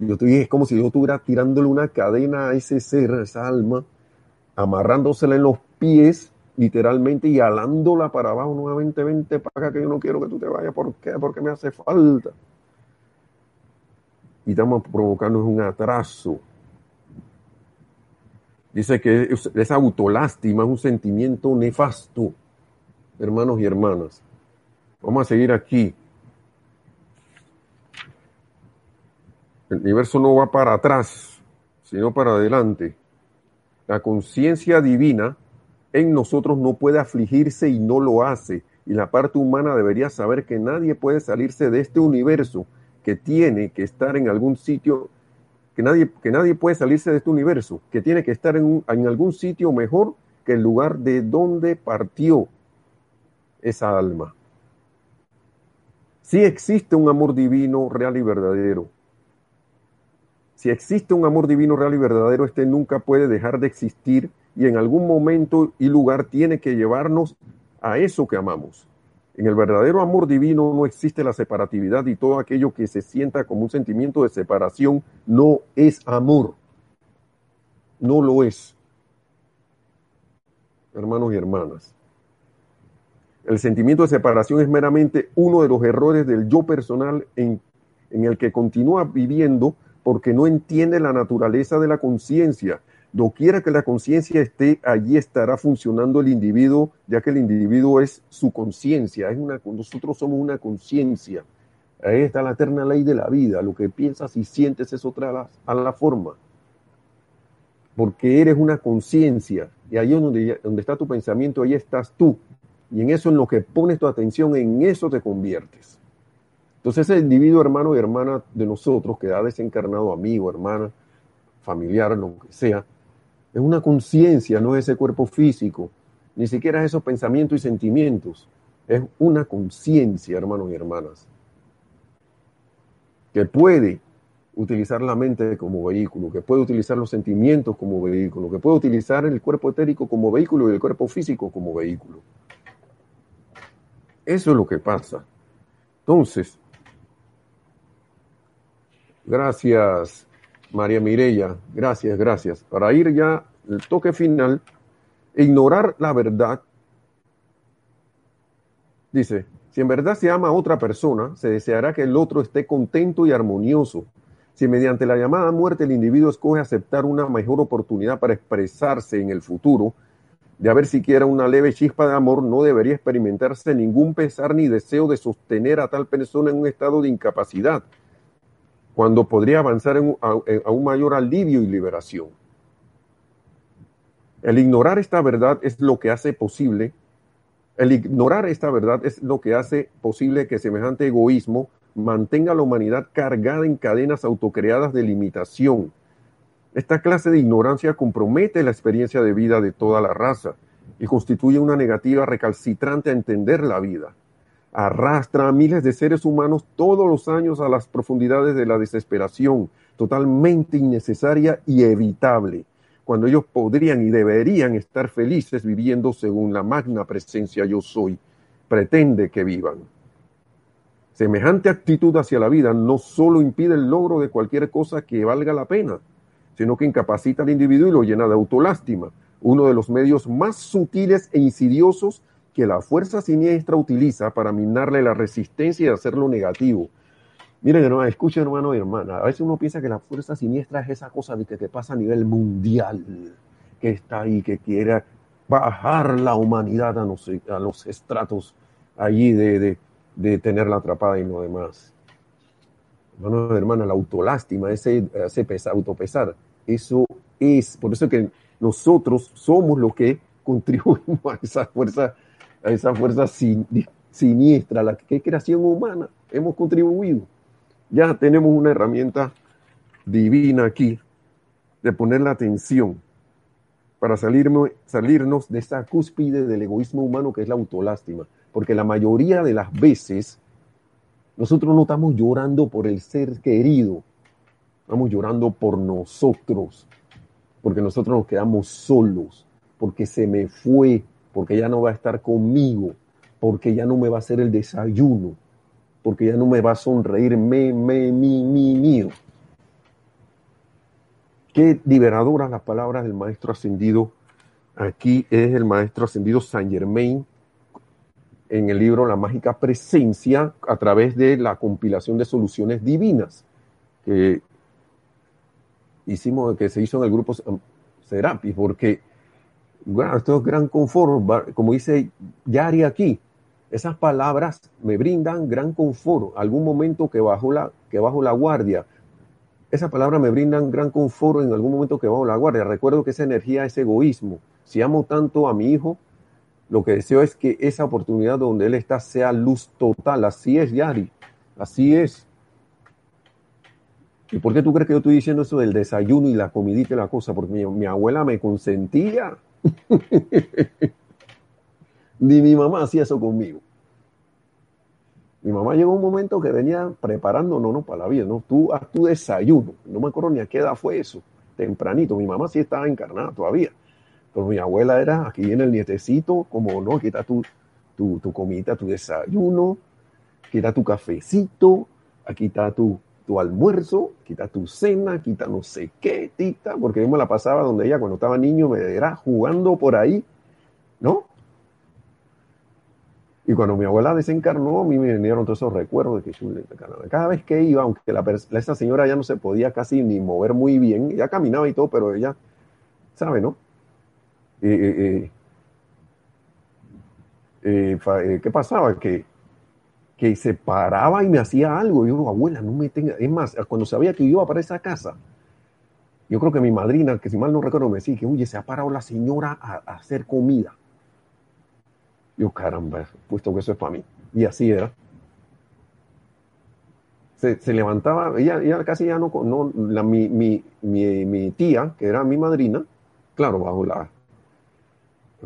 Yo es como si yo estuviera tirándole una cadena a ese ser, a esa alma, amarrándosela en los pies, literalmente, y alándola para abajo nuevamente, vente para acá, que yo no quiero que tú te vayas. ¿Por qué? Porque me hace falta. Y estamos provocando un atraso Dice que esa autolástima es un sentimiento nefasto, hermanos y hermanas. Vamos a seguir aquí. El universo no va para atrás, sino para adelante. La conciencia divina en nosotros no puede afligirse y no lo hace. Y la parte humana debería saber que nadie puede salirse de este universo que tiene que estar en algún sitio que nadie, que nadie puede salirse de este universo, que tiene que estar en, en algún sitio mejor que el lugar de donde partió esa alma. Si existe un amor divino real y verdadero, si existe un amor divino real y verdadero, este nunca puede dejar de existir y en algún momento y lugar tiene que llevarnos a eso que amamos. En el verdadero amor divino no existe la separatividad y todo aquello que se sienta como un sentimiento de separación no es amor. No lo es. Hermanos y hermanas. El sentimiento de separación es meramente uno de los errores del yo personal en, en el que continúa viviendo porque no entiende la naturaleza de la conciencia Doquiera que la conciencia esté, allí estará funcionando el individuo, ya que el individuo es su conciencia, es una, nosotros somos una conciencia. Ahí está la eterna ley de la vida, lo que piensas y sientes es otra a la, forma. Porque eres una conciencia, y ahí es donde, donde está tu pensamiento, ahí estás tú. Y en eso en lo que pones tu atención, en eso te conviertes. Entonces ese individuo, hermano y hermana de nosotros, que ha desencarnado, amigo, hermana, familiar, lo que sea, es una conciencia, no es ese cuerpo físico, ni siquiera esos pensamientos y sentimientos. Es una conciencia, hermanos y hermanas, que puede utilizar la mente como vehículo, que puede utilizar los sentimientos como vehículo, que puede utilizar el cuerpo etérico como vehículo y el cuerpo físico como vehículo. Eso es lo que pasa. Entonces, gracias María Mireya, gracias, gracias. Para ir ya el toque final, ignorar la verdad. Dice, si en verdad se ama a otra persona, se deseará que el otro esté contento y armonioso. Si mediante la llamada muerte el individuo escoge aceptar una mejor oportunidad para expresarse en el futuro, de haber siquiera una leve chispa de amor, no debería experimentarse ningún pesar ni deseo de sostener a tal persona en un estado de incapacidad cuando podría avanzar a, un mayor alivio y liberación. El ignorar esta verdad es lo que hace posible El ignorar esta verdad es lo que hace posible que semejante egoísmo mantenga a la humanidad cargada en cadenas autocreadas de limitación. Esta clase de ignorancia compromete la experiencia de vida de toda la raza y constituye una negativa recalcitrante a entender la vida. Arrastra a miles de seres humanos todos los años a las profundidades de la desesperación, totalmente innecesaria y evitable, cuando ellos podrían y deberían estar felices viviendo según la magna presencia yo soy, pretende que vivan. Semejante actitud hacia la vida no solo impide el logro de cualquier cosa que valga la pena, sino que incapacita al individuo y lo llena de autolástima, uno de los medios más sutiles e insidiosos que la fuerza siniestra utiliza para minarle la resistencia y hacerlo negativo. Miren, hermano, escuchen, hermano y hermana, a veces uno piensa que la fuerza siniestra es esa cosa de que te pasa a nivel mundial, que está ahí, que quiere bajar la humanidad a los, a los estratos allí de, de, de tenerla atrapada y lo demás. Hermano y hermana, la autolástima, ese, ese pesar, autopesar, eso es, por eso que nosotros somos los que contribuimos a esa fuerza, a esa fuerza sin, siniestra, la que creación humana, hemos contribuido. Ya tenemos una herramienta divina aquí de poner la atención para salirnos de esa cúspide del egoísmo humano que es la autolástima. Porque la mayoría de las veces nosotros no estamos llorando por el ser querido, estamos llorando por nosotros, porque nosotros nos quedamos solos, porque se me fue, porque ya no va a estar conmigo, porque ya no me va a hacer el desayuno, porque ya no me va a sonreír, me, me, mi, mi, mío. Qué liberadoras las palabras del maestro ascendido. Aquí es el maestro ascendido Saint Germain en el libro La mágica presencia a través de la compilación de soluciones divinas que hicimos, que se hizo en el grupo Serapis, porque bueno, esto es gran confort, como dice Yari aquí, esas palabras me brindan gran confort. Algún momento que bajo la, que bajo la guardia, esas palabras me brindan gran confort en algún momento que bajo la guardia. Recuerdo que esa energía es egoísmo. Si amo tanto a mi hijo, lo que deseo es que esa oportunidad donde él está sea luz total. Así es, Yari. Así es. ¿Y por qué tú crees que yo estoy diciendo eso del desayuno y la comidita y la cosa? Porque mi, mi abuela me consentía. Ni mi mamá hacía eso conmigo. Mi mamá llegó un momento que venía preparándonos ¿no? para la vida, ¿no? Tú haz tu desayuno. No me acuerdo ni a qué edad fue eso. Tempranito. Mi mamá sí estaba encarnada todavía. Pero mi abuela era, aquí viene el nietecito, como no, quita tu, tu, tu comida, tu desayuno, quita tu cafecito, aquí está tu, tu almuerzo, quita tu cena, quita no sé qué, tita, porque yo me la pasaba donde ella cuando estaba niño me era jugando por ahí, ¿no? Y cuando mi abuela desencarnó, a mí me vinieron todos esos recuerdos de que cada vez que iba, aunque la, esa señora ya no se podía casi ni mover muy bien, ya caminaba y todo, pero ella, ¿sabe, no? Eh, eh, eh, ¿Qué pasaba? Que, que se paraba y me hacía algo. Yo, abuela, no me tenga. Es más, cuando sabía que iba para esa casa, yo creo que mi madrina, que si mal no recuerdo, me decía que, oye, se ha parado la señora a, hacer comida. Yo, caramba, puesto que eso es para mí. Y así era. Se, levantaba, ella, ella, casi ya no, no la, mi, mi, mi, mi, tía, que era mi madrina, claro, bajo las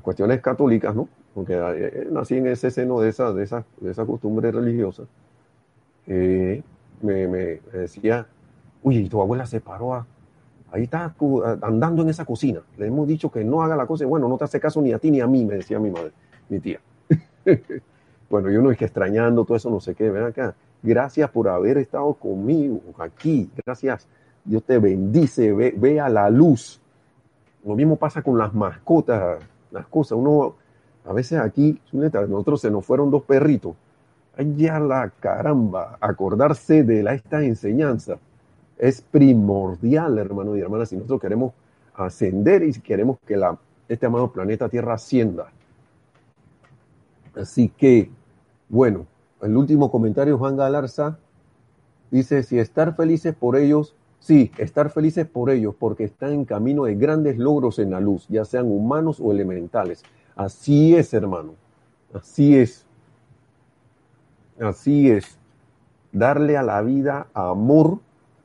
cuestiones católicas, ¿no? Porque eh, nací en ese seno de esa, de esa, de esa costumbre religiosa, eh, me, me, decía, uy, tu abuela se paró a, ahí está andando en esa cocina. Le hemos dicho que no haga la cosa, bueno, no te hace caso ni a ti ni a mí, me decía mi madre mi tía. bueno, yo no es que extrañando todo eso, no sé qué, ven acá. Gracias por haber estado conmigo aquí. Gracias. Dios te bendice. Ve, ve a la luz. Lo mismo pasa con las mascotas, las cosas. Uno, a veces aquí, nosotros se nos fueron dos perritos. Ay, ya la caramba, acordarse de la, esta enseñanza es primordial, hermano y hermanas, si nosotros queremos ascender y si queremos que la, este amado planeta Tierra ascienda. Así que, bueno, el último comentario, Juan Galarza, dice, si estar felices por ellos, sí, estar felices por ellos, porque están en camino de grandes logros en la luz, ya sean humanos o elementales. Así es, hermano. Así es. Así es. Darle a la vida amor,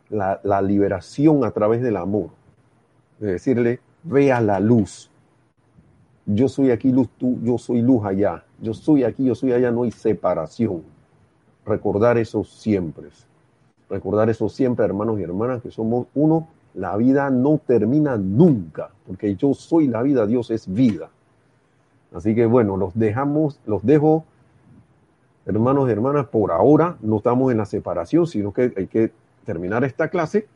la, liberación a través del amor. De decirle, vea la luz. Yo soy aquí luz, tú, yo soy luz allá. Yo soy aquí, yo soy allá, no hay separación. Recordar eso siempre. Recordar eso siempre, hermanos y hermanas, que somos uno. La vida no termina nunca, porque yo soy la vida, Dios es vida. Así que bueno, los dejamos, los dejo, hermanos y hermanas, por ahora. No estamos en la separación, sino que hay que terminar esta clase,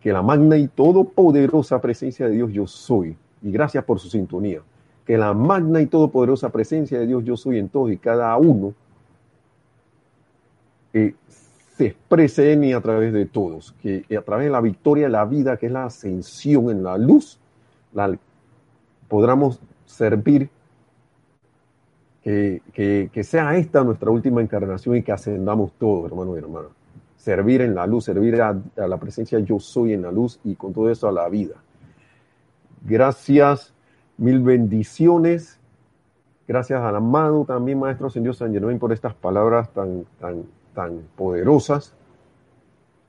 que la magna y todopoderosa presencia de Dios yo soy, y gracias por su sintonía, que la magna y todopoderosa presencia de Dios yo soy en todos y cada uno eh, se exprese en y a través de todos, que a través de la victoria la vida, que es la ascensión en la luz, la, podamos servir, que, que, que, sea esta nuestra última encarnación y que ascendamos todos, hermanos y hermanas. Servir en la luz, servir a, la presencia yo soy en la luz y con todo eso a la vida. Gracias, mil bendiciones. Gracias al amado también, Maestro Señor San Germán, por estas palabras tan, tan, tan poderosas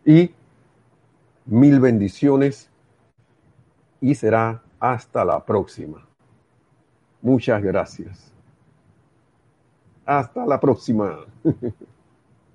y mil bendiciones y será hasta la próxima. Muchas gracias. Hasta la próxima.